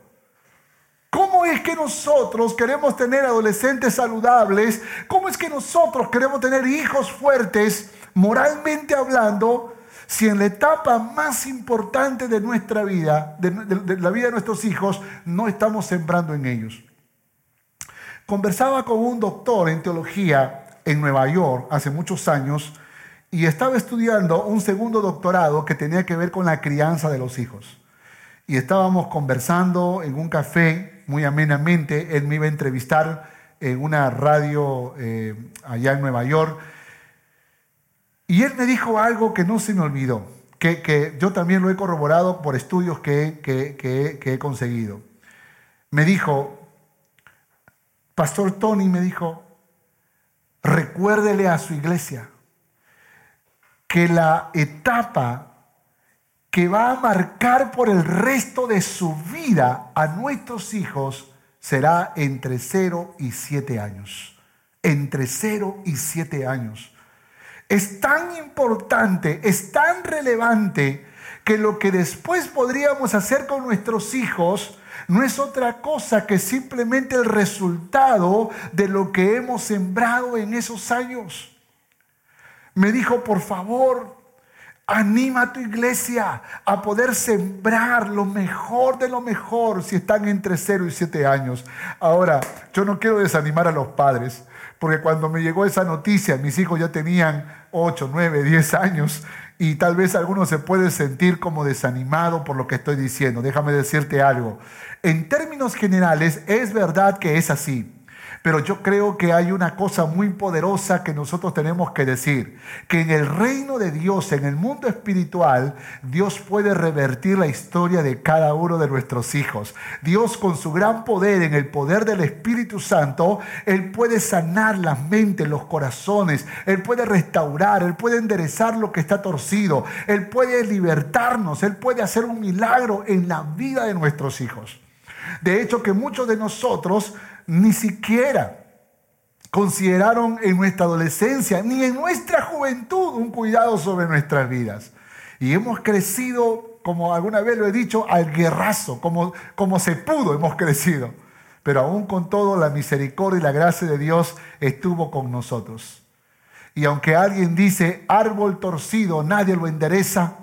¿Cómo es que nosotros queremos tener adolescentes saludables? ¿Cómo es que nosotros queremos tener hijos fuertes, moralmente hablando, si en la etapa más importante de nuestra vida, de, la vida de nuestros hijos, no estamos sembrando en ellos? Conversaba con un doctor en teología en Nueva York hace muchos años y estaba estudiando un segundo doctorado que tenía que ver con la crianza de los hijos. Y estábamos conversando en un café muy amenamente, él me iba a entrevistar en una radio eh, allá en Nueva York. Y él me dijo algo que no se me olvidó, que, yo también lo he corroborado por estudios que, que he conseguido. Me dijo, Pastor Tony me dijo, recuérdele a su iglesia que la etapa que va a marcar por el resto de su vida a nuestros hijos será entre 0 y 7 años. Entre 0 y 7 años. Es tan importante, es tan relevante que lo que después podríamos hacer con nuestros hijos no es otra cosa que simplemente el resultado de lo que hemos sembrado en esos años. Me dijo, por favor, Anima a tu iglesia a poder sembrar lo mejor de lo mejor si están entre 0 y 7 años. Ahora, yo no quiero desanimar a los padres, porque cuando me llegó esa noticia, mis hijos ya tenían 8, 9, 10 años y tal vez alguno se puede sentir como desanimado por lo que estoy diciendo. Déjame decirte algo. En términos generales, es verdad que es así. Pero yo creo que hay una cosa muy poderosa que nosotros tenemos que decir, que en el reino de Dios, en el mundo espiritual, Dios puede revertir la historia de cada uno de nuestros hijos. Dios con su gran poder, en el poder del Espíritu Santo, Él puede sanar las mentes, los corazones, Él puede restaurar, Él puede enderezar lo que está torcido, Él puede libertarnos, Él puede hacer un milagro en la vida de nuestros hijos. De hecho, que muchos de nosotros ni siquiera consideraron en nuestra adolescencia ni en nuestra juventud un cuidado sobre nuestras vidas. Y hemos crecido, como alguna vez lo he dicho, al guerrazo, como, como se pudo hemos crecido. Pero aún con todo, la misericordia y la gracia de Dios estuvo con nosotros. Y aunque alguien dice árbol torcido, nadie lo endereza,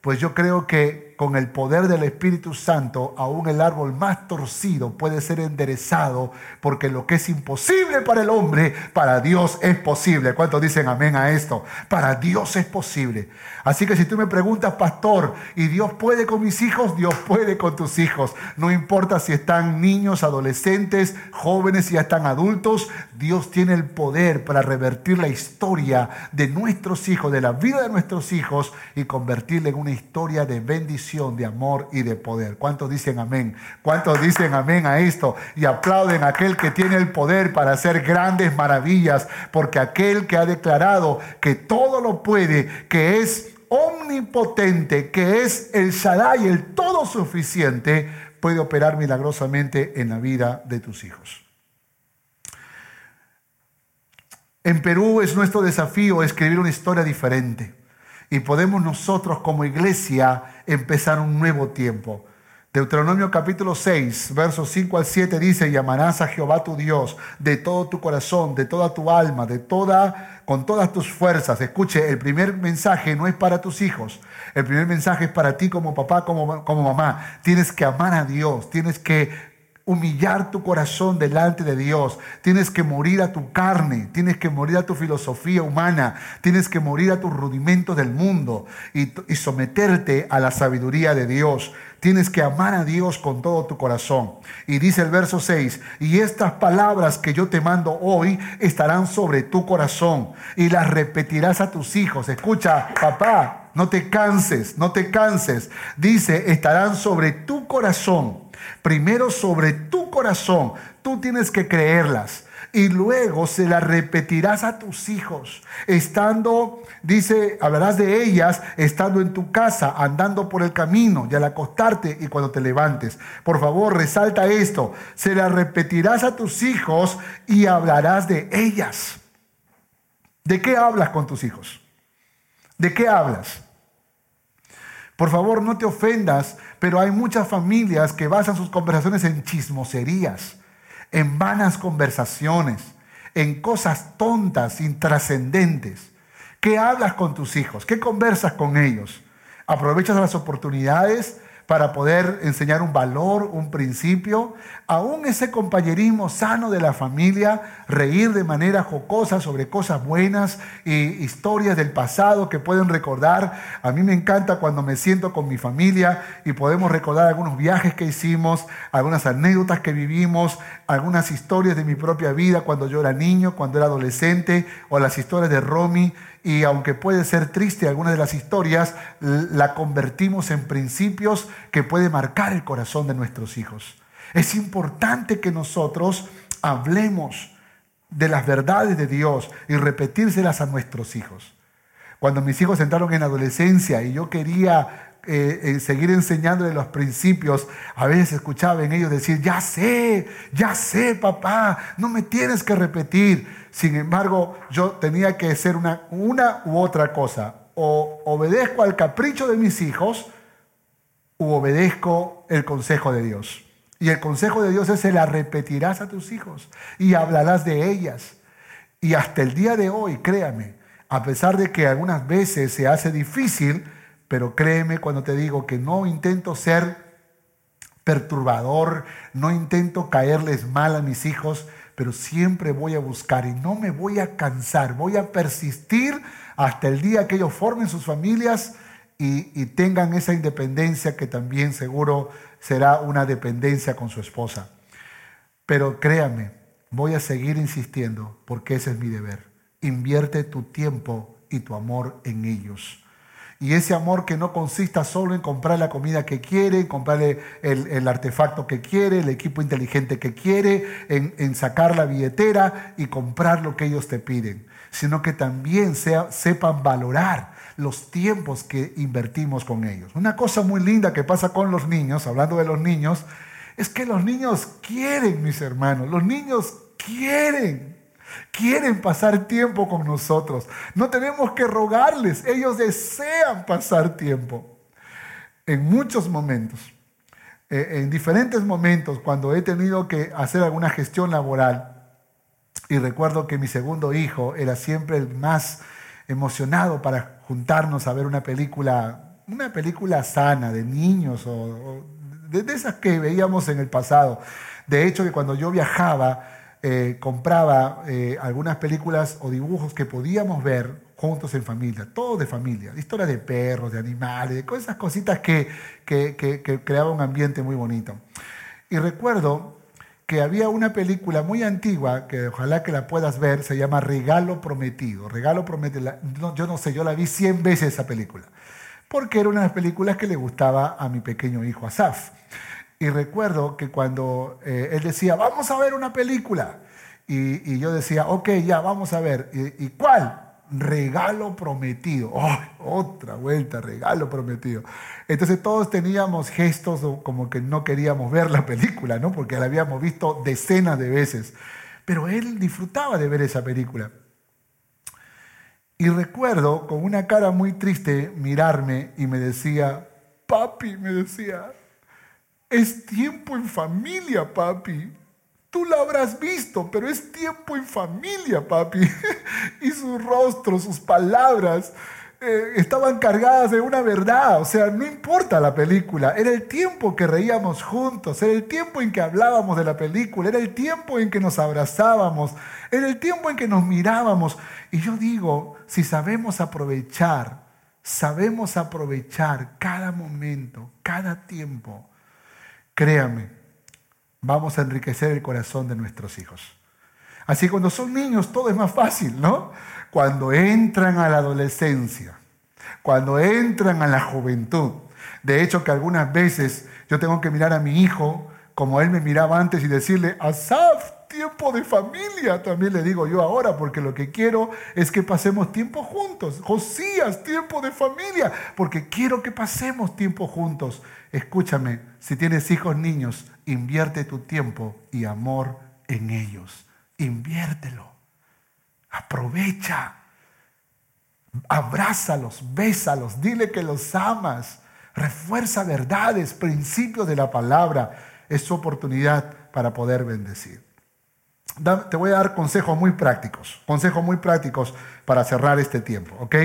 pues yo creo que con el poder del Espíritu Santo, aún el árbol más torcido puede ser enderezado, porque lo que es imposible para el hombre, para Dios es posible. ¿Cuántos dicen amén a esto? Para Dios es posible. Así que si tú me preguntas, pastor, ¿y Dios puede con mis hijos? Dios puede con tus hijos. No importa si están niños, adolescentes, jóvenes, si ya están adultos, Dios tiene el poder para revertir la historia de nuestros hijos, de la vida de nuestros hijos y convertirla en una historia de bendición de amor y de poder. ¿Cuántos dicen amén? ¿Cuántos dicen amén a esto? Y aplauden a aquel que tiene el poder para hacer grandes maravillas, porque aquel que ha declarado que todo lo puede, que es omnipotente, que es el Shaddai, el todo suficiente, puede operar milagrosamente en la vida de tus hijos. En Perú es nuestro desafío escribir una historia diferente y podemos nosotros como iglesia empezar un nuevo tiempo. Deuteronomio capítulo 6, versos 5 al 7 dice, llamarás a Jehová tu Dios de todo tu corazón, de toda tu alma, de toda, con todas tus fuerzas. Escuche, el primer mensaje no es para tus hijos, el primer mensaje es para ti como papá, como, como mamá. Tienes que amar a Dios, tienes que humillar tu corazón delante de Dios. Tienes que morir a tu carne, tienes que morir a tu filosofía humana, tienes que morir a tus rudimentos del mundo y, someterte a la sabiduría de Dios. Tienes que amar a Dios con todo tu corazón. Y dice el verso 6, y estas palabras que yo te mando hoy estarán sobre tu corazón y las repetirás a tus hijos. Escucha, papá, no te canses, no te canses. Dice, estarán sobre tu corazón Primero sobre tu corazón, tú tienes que creerlas. Y luego se las repetirás a tus hijos, estando, dice, hablarás de ellas, estando en tu casa, andando por el camino, y al acostarte y cuando te levantes. Por favor, resalta esto, se las repetirás a tus hijos y hablarás de ellas. ¿De qué hablas con tus hijos? ¿De qué hablas? Por favor, no te ofendas, pero hay muchas familias que basan sus conversaciones en chismoserías, en vanas conversaciones, en cosas tontas, intrascendentes. ¿Qué hablas con tus hijos? ¿Qué conversas con ellos? ¿Aprovechas las oportunidades para poder enseñar un valor, un principio, aún ese compañerismo sano de la familia, reír de manera jocosa sobre cosas buenas y historias del pasado que pueden recordar. A mí me encanta cuando me siento con mi familia y podemos recordar algunos viajes que hicimos, algunas anécdotas que vivimos, algunas historias de mi propia vida cuando yo era niño, cuando era adolescente, o las historias de Romy y aunque puede ser triste algunas de las historias, la convertimos en principios que puede marcar el corazón de nuestros hijos. Es importante que nosotros hablemos de las verdades de Dios y repetírselas a nuestros hijos. Cuando mis hijos entraron en adolescencia y yo quería eh, eh, seguir enseñándole los principios, a veces escuchaba en ellos decir, ya sé, ya sé, papá, no me tienes que repetir. Sin embargo, yo tenía que hacer una, una u otra cosa. O obedezco al capricho de mis hijos, u obedezco el consejo de Dios. Y el consejo de Dios es, se la repetirás a tus hijos y hablarás de ellas. Y hasta el día de hoy, créame, a pesar de que algunas veces se hace difícil, pero créeme cuando te digo que no intento ser perturbador, no intento caerles mal a mis hijos, pero siempre voy a buscar y no me voy a cansar, voy a persistir hasta el día que ellos formen sus familias y, tengan esa independencia que también seguro será una dependencia con su esposa. Pero créame, voy a seguir insistiendo porque ese es mi deber. Invierte tu tiempo y tu amor en ellos. Y ese amor que no consista solo en comprar la comida que quiere, comprarle el, artefacto que quiere, el equipo inteligente que quiere, en, sacar la billetera y comprar lo que ellos te piden, sino que también sepan valorar los tiempos que invertimos con ellos. Una cosa muy linda que pasa con los niños, hablando de los niños, es que los niños quieren, mis hermanos, los niños quieren quieren pasar tiempo con nosotros. No tenemos que rogarles, ellos desean pasar tiempo. En muchos momentos, eh, en diferentes momentos, cuando he tenido que hacer alguna gestión laboral, y recuerdo que mi segundo hijo era siempre el más emocionado para juntarnos a ver una película, una película sana de niños o, de esas que veíamos en el pasado. De hecho, que cuando yo viajaba, eh, compraba eh, algunas películas o dibujos que podíamos ver juntos en familia, todo de familia, historias de perros, de animales, de esas cositas que, que, creaban un ambiente muy bonito. Y recuerdo que había una película muy antigua, que ojalá que la puedas ver, se llama Regalo Prometido. Regalo Prometido, yo no sé, yo la vi 100 veces esa película, porque era una de las películas que le gustaba a mi pequeño hijo Asaf. Y recuerdo que cuando eh, él decía, vamos a ver una película, y, yo decía, ok, ya, vamos a ver. ¿Y, cuál? Regalo prometido. Oh, otra vuelta, regalo prometido. Entonces todos teníamos gestos como que no queríamos ver la película, ¿no? Porque la habíamos visto decenas de veces. Pero él disfrutaba de ver esa película. Y recuerdo con una cara muy triste mirarme y me decía, papi, me decía, es tiempo en familia, papi. Tú la habrás visto, pero es tiempo en familia, papi. y su rostro, sus palabras eh, estaban cargadas de una verdad. O sea, no importa la película. Era el tiempo que reíamos juntos. Era el tiempo en que hablábamos de la película. Era el tiempo en que nos abrazábamos. Era el tiempo en que nos mirábamos. Y yo digo, si sabemos aprovechar, sabemos aprovechar cada momento, cada tiempo créame, vamos a enriquecer el corazón de nuestros hijos. Así cuando son niños todo es más fácil, ¿no? Cuando entran a la adolescencia, cuando entran a la juventud. De hecho que algunas veces yo tengo que mirar a mi hijo como él me miraba antes y decirle, Asaf, tiempo de familia, también le digo yo ahora, porque lo que quiero es que pasemos tiempo juntos. Josías, tiempo de familia, porque quiero que pasemos tiempo juntos. Escúchame, si tienes hijos niños, invierte tu tiempo y amor en ellos. Inviértelo. Aprovecha. Abrázalos, bésalos, dile que los amas. Refuerza verdades, principios de la palabra. Es su oportunidad para poder bendecir te voy a dar consejos muy prácticos, consejos muy prácticos para cerrar este tiempo, ¿ok?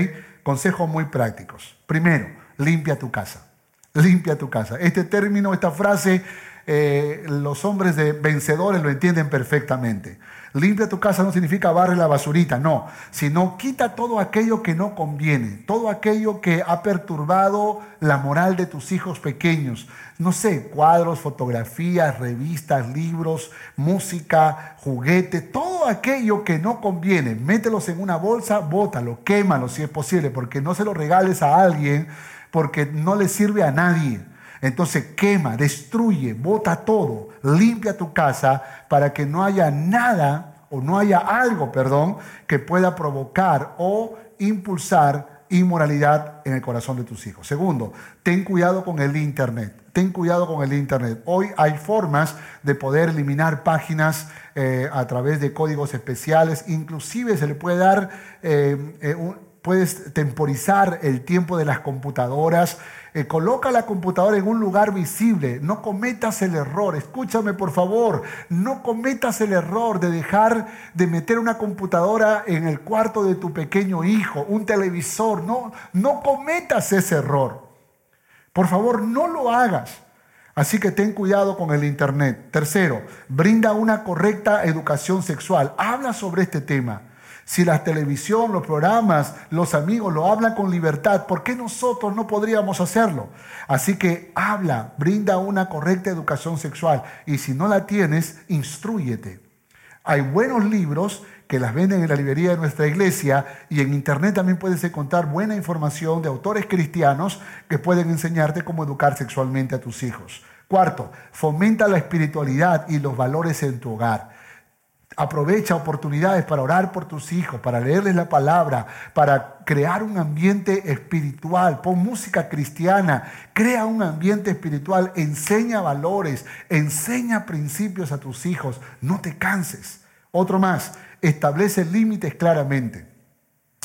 Consejos muy prácticos. Primero, limpia tu casa. limpia tu casa. Este término, esta frase, eh, los hombres de vencedores lo entienden perfectamente. Limpia tu casa no significa barre la basurita, no, sino quita todo aquello que no conviene, todo aquello que ha perturbado la moral de tus hijos pequeños. No sé, cuadros, fotografías, revistas, libros, música, juguetes, todo aquello que no conviene, mételos en una bolsa, bótalo, quémalo si es posible, porque no se lo regales a alguien porque no le sirve a nadie. Entonces quema, destruye, bota todo, limpia tu casa para que no haya nada o no haya algo, perdón, que pueda provocar o impulsar inmoralidad en el corazón de tus hijos. Segundo, ten cuidado con el Internet. Ten cuidado con el Internet. Hoy hay formas de poder eliminar páginas eh, a través de códigos especiales. Inclusive se le puede dar, eh, eh, puedes temporizar el tiempo de las computadoras. Eh, coloca la computadora en un lugar visible. No cometas el error, escúchame por favor, no cometas el error de dejar de meter una computadora en el cuarto de tu pequeño hijo, un televisor. No, no cometas ese error. Por favor, no lo hagas. Así que ten cuidado con el Internet. Tercero, brinda una correcta educación sexual. Habla sobre este tema. Si la televisión, los programas, los amigos lo hablan con libertad, ¿por qué nosotros no podríamos hacerlo? Así que habla, brinda una correcta educación sexual y si no la tienes, instruyete. Hay buenos libros que las venden en la librería de nuestra iglesia y en internet también puedes encontrar buena información de autores cristianos que pueden enseñarte cómo educar sexualmente a tus hijos. Cuarto, fomenta la espiritualidad y los valores en tu hogar. Aprovecha oportunidades para orar por tus hijos, para leerles la palabra, para crear un ambiente espiritual. Pon música cristiana, crea un ambiente espiritual, enseña valores, enseña principios a tus hijos. No te canses. Otro más, establece límites claramente.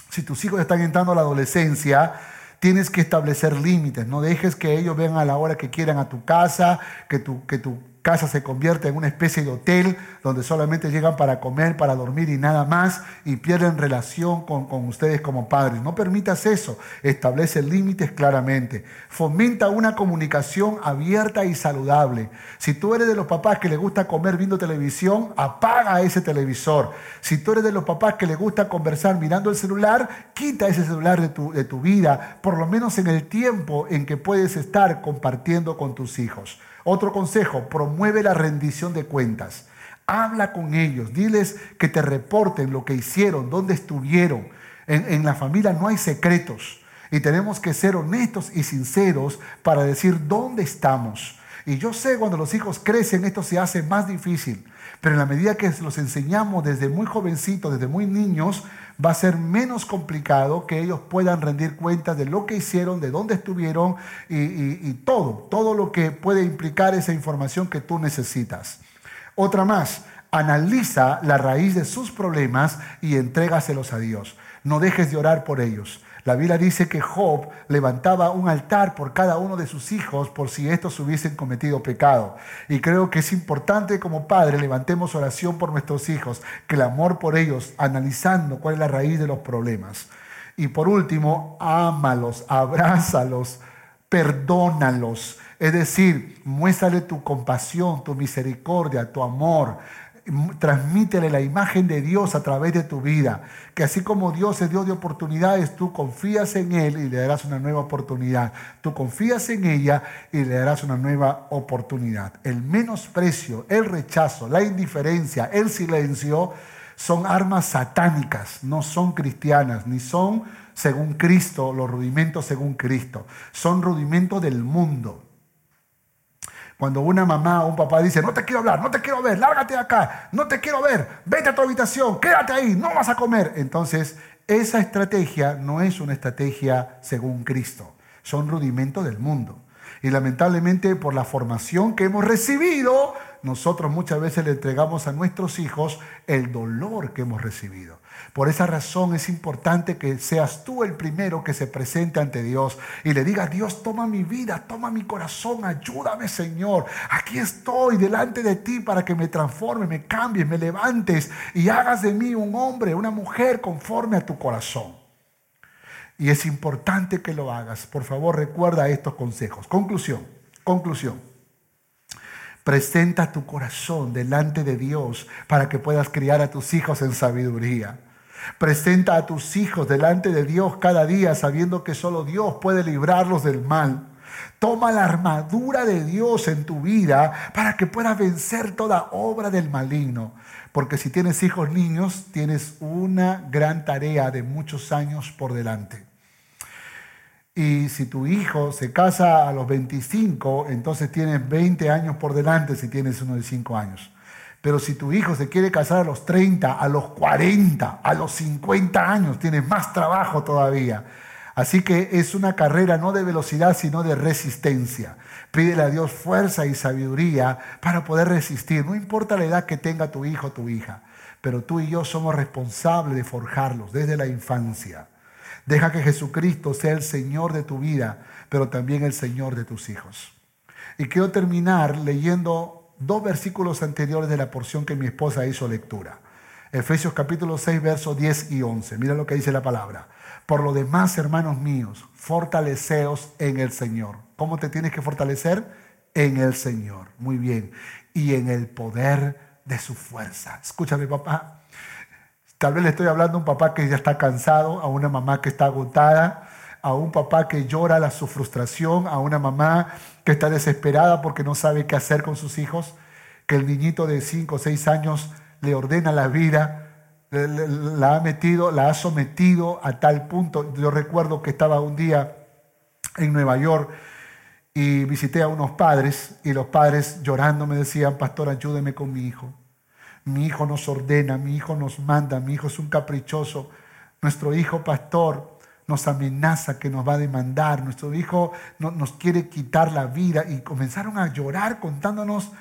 Si tus hijos están entrando a la adolescencia, tienes que establecer límites. No dejes que ellos vengan a la hora que quieran a tu casa, que tu, que tu casa se convierte en una especie de hotel donde solamente llegan para comer, para dormir y nada más y pierden relación con, con ustedes como padres. No permitas eso, establece límites claramente. Fomenta una comunicación abierta y saludable. Si tú eres de los papás que le gusta comer viendo televisión, apaga ese televisor. Si tú eres de los papás que le gusta conversar mirando el celular, quita ese celular de tu, de tu vida, por lo menos en el tiempo en que puedes estar compartiendo con tus hijos. Otro consejo, promueve la rendición de cuentas. Habla con ellos, diles que te reporten lo que hicieron, dónde estuvieron. En, la familia no hay secretos y tenemos que ser honestos y sinceros para decir dónde estamos. Y yo sé cuando los hijos crecen esto se hace más difícil, pero en la medida que los enseñamos desde muy jovencitos, desde muy niños, va a ser menos complicado que ellos puedan rendir cuentas de lo que hicieron, de dónde estuvieron y, todo, todo lo que puede implicar esa información que tú necesitas. Otra más, analiza la raíz de sus problemas y entrégaselos a Dios. No dejes de orar por ellos. La Biblia dice que Job levantaba un altar por cada uno de sus hijos por si estos hubiesen cometido pecado. Y creo que es importante como padre levantemos oración por nuestros hijos, que el amor por ellos, analizando cuál es la raíz de los problemas. Y por último, ámalos, abrázalos, perdónalos. Es decir, muéstrale tu compasión, tu misericordia, tu amor transmítele la imagen de Dios a través de tu vida. Que así como Dios se dio de oportunidades, tú confías en Él y le darás una nueva oportunidad. Tú confías en ella y le darás una nueva oportunidad. El menosprecio, el rechazo, la indiferencia, el silencio son armas satánicas, no son cristianas, ni son según Cristo, los rudimentos según Cristo. Son rudimentos del mundo. Cuando una mamá o un papá dice, no te quiero hablar, no te quiero ver, lárgate de acá, no te quiero ver, vete a tu habitación, quédate ahí, no vas a comer. Entonces, esa estrategia no es una estrategia según Cristo, son rudimentos del mundo. Y lamentablemente por la formación que hemos recibido, nosotros muchas veces le entregamos a nuestros hijos el dolor que hemos recibido. Por esa razón es importante que seas tú el primero que se presente ante Dios y le diga, Dios, toma mi vida, toma mi corazón, ayúdame Señor. Aquí estoy delante de ti para que me transforme, me cambies, me levantes y hagas de mí un hombre, una mujer conforme a tu corazón. Y es importante que lo hagas. Por favor, recuerda estos consejos. Conclusión, conclusión. Presenta tu corazón delante de Dios para que puedas criar a tus hijos en sabiduría. Presenta a tus hijos delante de Dios cada día sabiendo que solo Dios puede librarlos del mal. Toma la armadura de Dios en tu vida para que puedas vencer toda obra del maligno. Porque si tienes hijos niños, tienes una gran tarea de muchos años por delante. Y si tu hijo se casa a los 25, entonces tienes 20 años por delante si tienes uno de 5 años. Pero si tu hijo se quiere casar a los 30, a los 40, a los 50 años, tienes más trabajo todavía. Así que es una carrera no de velocidad, sino de resistencia. Pídele a Dios fuerza y sabiduría para poder resistir. No importa la edad que tenga tu hijo o tu hija, pero tú y yo somos responsables de forjarlos desde la infancia. Deja que Jesucristo sea el Señor de tu vida, pero también el Señor de tus hijos. Y quiero terminar leyendo dos versículos anteriores de la porción que mi esposa hizo lectura. Efesios capítulo 6, versos 10 y 11. Mira lo que dice la palabra. Por lo demás, hermanos míos, fortaleceos en el Señor. ¿Cómo te tienes que fortalecer? En el Señor. Muy bien. Y en el poder de su fuerza. Escúchame, papá. Tal vez le estoy hablando a un papá que ya está cansado, a una mamá que está agotada, a un papá que llora la, su frustración, a una mamá que está desesperada porque no sabe qué hacer con sus hijos, que el niñito de 5 o 6 años le ordena la vida, la ha metido, la ha sometido a tal punto. Yo recuerdo que estaba un día en Nueva York y visité a unos padres y los padres llorando me decían, pastor, ayúdeme con mi hijo mi hijo nos ordena, mi hijo nos manda, mi hijo es un caprichoso, nuestro hijo pastor nos amenaza que nos va a demandar, nuestro hijo nos quiere quitar la vida. Y comenzaron a llorar contándonos,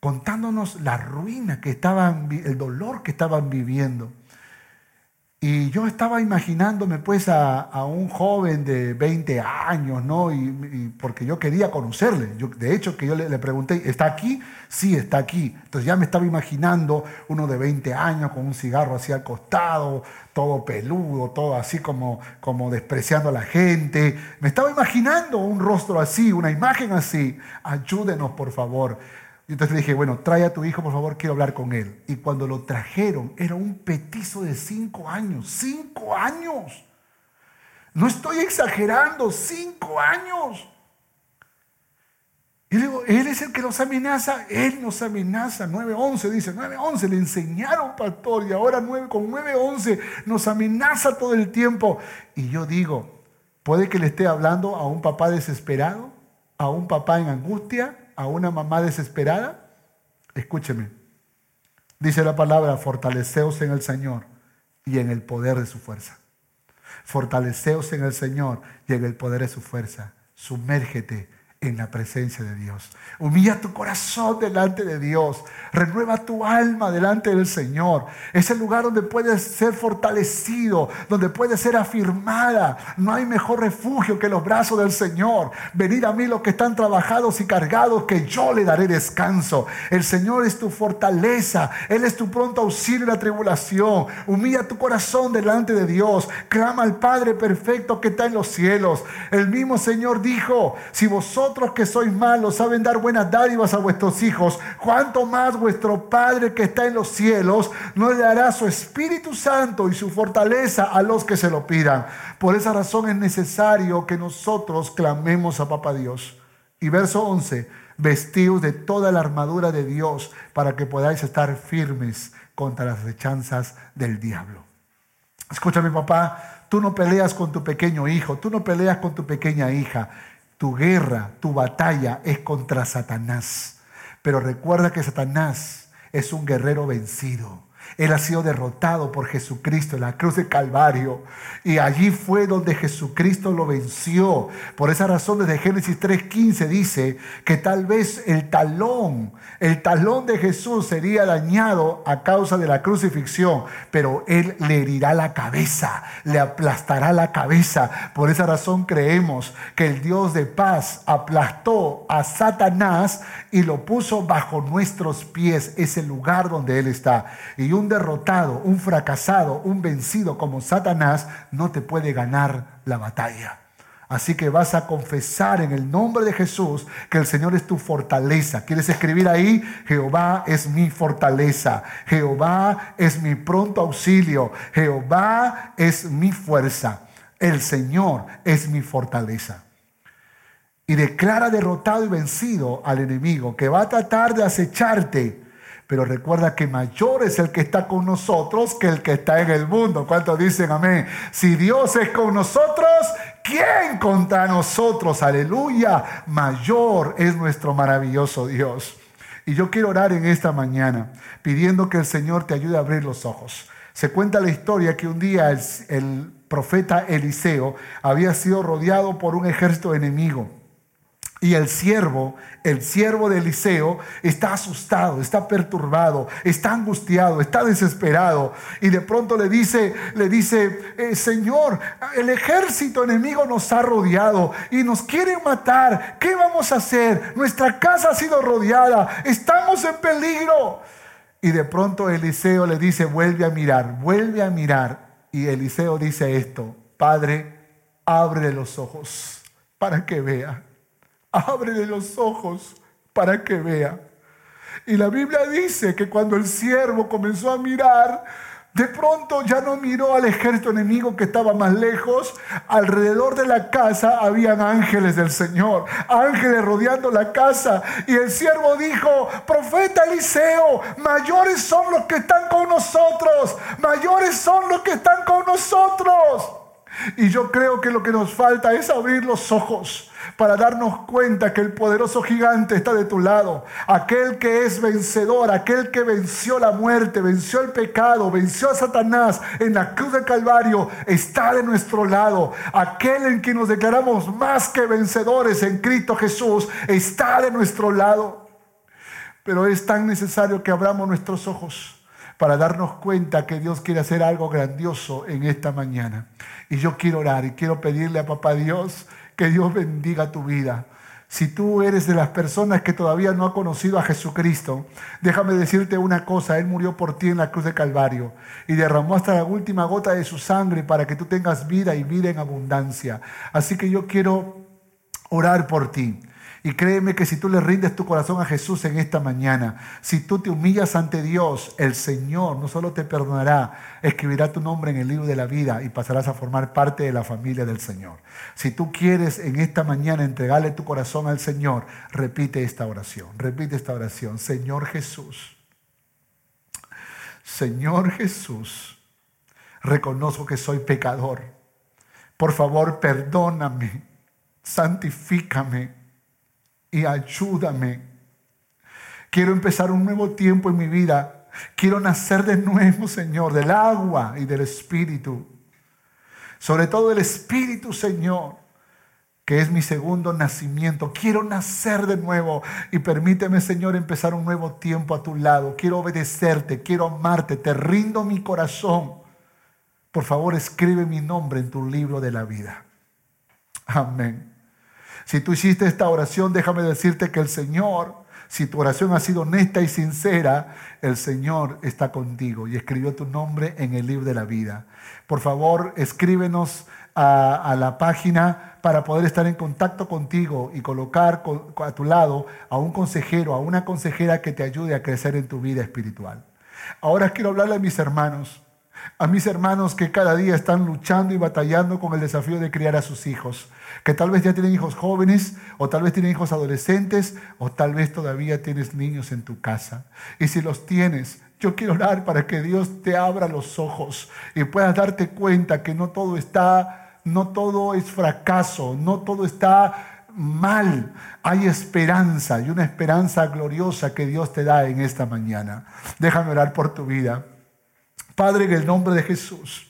contándonos la ruina que estaban, el dolor que estaban viviendo. Y yo estaba imaginándome pues a, un joven de 20 años, ¿no? Y, porque yo quería conocerle. Yo, de hecho, que yo le, pregunté, ¿está aquí? Sí, está aquí. Entonces ya me estaba imaginando uno de 20 años con un cigarro así al costado, todo peludo, todo así como, como despreciando a la gente. Me estaba imaginando un rostro así, una imagen así. Ayúdenos, por favor. Entonces le dije, bueno, trae a tu hijo, por favor, quiero hablar con él. Y cuando lo trajeron, era un petizo de cinco años. Cinco años. No estoy exagerando, cinco años. Y le digo, Él es el que nos amenaza, Él nos amenaza. 9-11 dice, 9-11 le enseñaron, pastor, y ahora 9, con 9-11 nos amenaza todo el tiempo. Y yo digo, puede que le esté hablando a un papá desesperado, a un papá en angustia, a una mamá desesperada? Escúcheme. Dice la palabra, fortaleceos en el Señor y en el poder de su fuerza. Fortaleceos en el Señor y en el poder de su fuerza. Sumérgete en la presencia de Dios. Humilla tu corazón delante de Dios. Renueva tu alma delante del Señor. Es el lugar donde puedes ser fortalecido, donde puedes ser afirmada. No hay mejor refugio que los brazos del Señor. Venid a mí los que están trabajados y cargados, que yo le daré descanso. El Señor es tu fortaleza. Él es tu pronto auxilio en la tribulación. Humilla tu corazón delante de Dios. Clama al Padre perfecto que está en los cielos. El mismo Señor dijo, si vosotros que sois malos saben dar buenas dádivas a vuestros hijos, cuanto más vuestro Padre que está en los cielos no le dará su Espíritu Santo y su fortaleza a los que se lo pidan. Por esa razón es necesario que nosotros clamemos a Papá Dios. Y verso 11, vestidos de toda la armadura de Dios para que podáis estar firmes contra las rechanzas del diablo. Escúchame papá, tú no peleas con tu pequeño hijo, tú no peleas con tu pequeña hija. Tu guerra, tu batalla es contra Satanás. Pero recuerda que Satanás es un guerrero vencido. Él ha sido derrotado por Jesucristo en la cruz de Calvario. Y allí fue donde Jesucristo lo venció. Por esa razón desde Génesis 3.15 dice que tal vez el talón, el talón de Jesús sería dañado a causa de la crucifixión. Pero Él le herirá la cabeza, le aplastará la cabeza. Por esa razón creemos que el Dios de paz aplastó a Satanás y lo puso bajo nuestros pies, ese lugar donde Él está. Y Y un derrotado, un fracasado, un vencido como Satanás no te puede ganar la batalla. Así que vas a confesar en el nombre de Jesús que el Señor es tu fortaleza. ¿Quieres escribir ahí? Jehová es mi fortaleza. Jehová es mi pronto auxilio. Jehová es mi fuerza. El Señor es mi fortaleza. Y declara derrotado y vencido al enemigo que va a tratar de acecharte pero recuerda que mayor es el que está con nosotros que el que está en el mundo. ¿Cuántos dicen amén? Si Dios es con nosotros, ¿quién contra nosotros? Aleluya. Mayor es nuestro maravilloso Dios. Y yo quiero orar en esta mañana pidiendo que el Señor te ayude a abrir los ojos. Se cuenta la historia que un día el, el profeta Eliseo había sido rodeado por un ejército enemigo. Y el siervo, el siervo de Eliseo, está asustado, está perturbado, está angustiado, está desesperado. Y de pronto le dice, le dice, eh, Señor, el ejército enemigo nos ha rodeado y nos quieren matar. ¿Qué vamos a hacer? Nuestra casa ha sido rodeada, estamos en peligro. Y de pronto Eliseo le dice, vuelve a mirar, vuelve a mirar. Y Eliseo dice esto, Padre, abre los ojos para que vea ábrele los ojos para que vea. Y la Biblia dice que cuando el siervo comenzó a mirar, de pronto ya no miró al ejército enemigo que estaba más lejos. Alrededor de la casa habían ángeles del Señor, ángeles rodeando la casa. Y el siervo dijo, profeta Eliseo, mayores son los que están con nosotros, mayores son los que están con nosotros. Y yo creo que lo que nos falta es abrir los ojos para darnos cuenta que el poderoso gigante está de tu lado. Aquel que es vencedor, aquel que venció la muerte, venció el pecado, venció a Satanás en la cruz de Calvario, está de nuestro lado. Aquel en quien nos declaramos más que vencedores en Cristo Jesús, está de nuestro lado. Pero es tan necesario que abramos nuestros ojos para darnos cuenta que Dios quiere hacer algo grandioso en esta mañana. Y yo quiero orar y quiero pedirle a Papá Dios que Dios bendiga tu vida. Si tú eres de las personas que todavía no ha conocido a Jesucristo, déjame decirte una cosa, Él murió por ti en la cruz de Calvario y derramó hasta la última gota de su sangre para que tú tengas vida y vida en abundancia. Así que yo quiero orar por ti. Y créeme que si tú le rindes tu corazón a Jesús en esta mañana, si tú te humillas ante Dios, el Señor no solo te perdonará, escribirá tu nombre en el libro de la vida y pasarás a formar parte de la familia del Señor. Si tú quieres en esta mañana entregarle tu corazón al Señor, repite esta oración, repite esta oración. Señor Jesús, Señor Jesús, reconozco que soy pecador. Por favor, perdóname, santifícame y ayúdame. Quiero empezar un nuevo tiempo en mi vida. Quiero nacer de nuevo, Señor, del agua y del Espíritu. Sobre todo el Espíritu, Señor, que es mi segundo nacimiento. Quiero nacer de nuevo y permíteme, Señor, empezar un nuevo tiempo a tu lado. Quiero obedecerte, quiero amarte, te rindo mi corazón. Por favor, escribe mi nombre en tu libro de la vida. Amén. Si tú hiciste esta oración, déjame decirte que el Señor, si tu oración ha sido honesta y sincera, el Señor está contigo y escribió tu nombre en el libro de la vida. Por favor, escríbenos a, la página para poder estar en contacto contigo y colocar a tu lado a un consejero, a una consejera que te ayude a crecer en tu vida espiritual. Ahora quiero hablarle a mis hermanos a mis hermanos que cada día están luchando y batallando con el desafío de criar a sus hijos, que tal vez ya tienen hijos jóvenes o tal vez tienen hijos adolescentes o tal vez todavía tienes niños en tu casa. Y si los tienes, yo quiero orar para que Dios te abra los ojos y puedas darte cuenta que no todo está, no todo es fracaso, no todo está mal. Hay esperanza y una esperanza gloriosa que Dios te da en esta mañana. Déjame orar por tu vida. Padre, en el nombre de Jesús,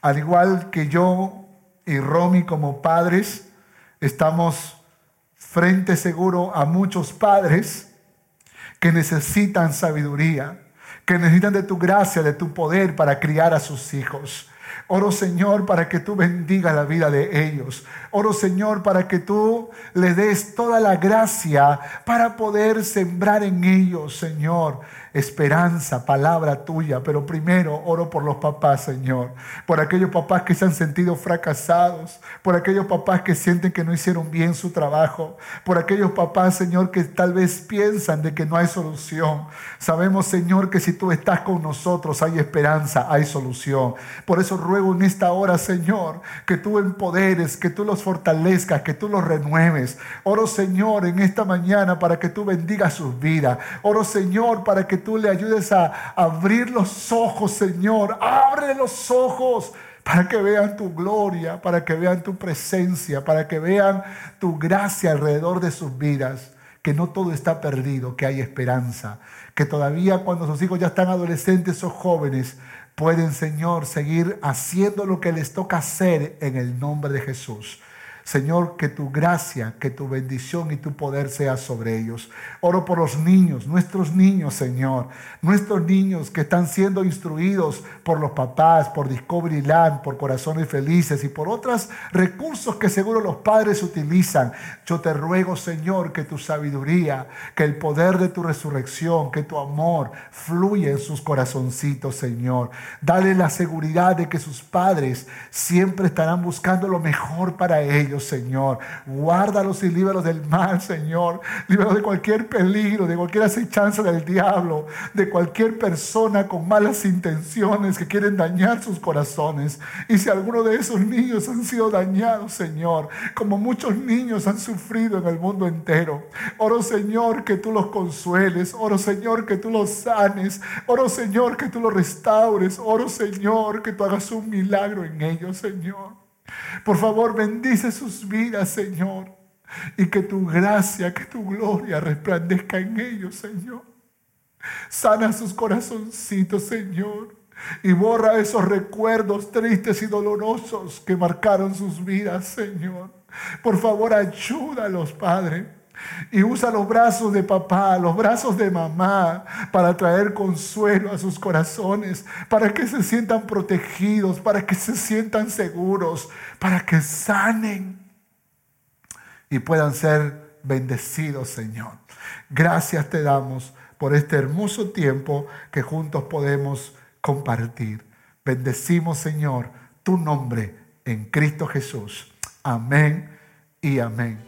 al igual que yo y Romy como padres, estamos frente seguro a muchos padres que necesitan sabiduría, que necesitan de tu gracia, de tu poder para criar a sus hijos. Oro Señor para que tú bendiga la vida de ellos. Oro Señor para que tú le des toda la gracia para poder sembrar en ellos, Señor, esperanza, palabra tuya. Pero primero oro por los papás, Señor. Por aquellos papás que se han sentido fracasados. Por aquellos papás que sienten que no hicieron bien su trabajo. Por aquellos papás, Señor, que tal vez piensan de que no hay solución. Sabemos, Señor, que si tú estás con nosotros hay esperanza, hay solución. Por eso ruego en esta hora, Señor, que tú empoderes, que tú los fortalezcas, que tú los renueves. Oro, Señor, en esta mañana para que tú bendigas sus vidas. Oro, Señor, para que tú le ayudes a abrir los ojos, Señor. Abre los ojos para que vean tu gloria, para que vean tu presencia, para que vean tu gracia alrededor de sus vidas, que no todo está perdido, que hay esperanza, que todavía cuando sus hijos ya están adolescentes o jóvenes, pueden, Señor, seguir haciendo lo que les toca hacer en el nombre de Jesús. Señor, que tu gracia, que tu bendición y tu poder sea sobre ellos. Oro por los niños, nuestros niños, Señor. Nuestros niños que están siendo instruidos por los papás, por Discovery Land, por Corazones Felices y por otros recursos que seguro los padres utilizan. Yo te ruego, Señor, que tu sabiduría, que el poder de tu resurrección, que tu amor fluya en sus corazoncitos, Señor. Dale la seguridad de que sus padres siempre estarán buscando lo mejor para Señor. Guárdalos y líbralos del mal, Señor. Líbralos de cualquier peligro, de cualquier acechanza del diablo, de cualquier persona con malas intenciones que quieren dañar sus corazones. Y si alguno de esos niños han sido dañados, Señor, como muchos niños han sufrido en el mundo entero, oro, Señor, que tú los consueles. Oro, Señor, que tú los sanes. Oro, Señor, que tú los restaures. Oro, Señor, que tú hagas un milagro en ellos, Señor. Por favor, bendice sus vidas, Señor. Y que tu gracia, que tu gloria resplandezca en ellos, Señor. Sana sus corazoncitos, Señor. Y borra esos recuerdos tristes y dolorosos que marcaron sus vidas, Señor. Por favor, ayúdalos, Padre. Y usa los brazos de papá, los brazos de mamá para traer consuelo a sus corazones, para que se sientan protegidos, para que se sientan seguros, para que sanen y puedan ser bendecidos, Señor. Gracias te damos por este hermoso tiempo que juntos podemos compartir. Bendecimos, Señor, tu nombre en Cristo Jesús. Amén y amén.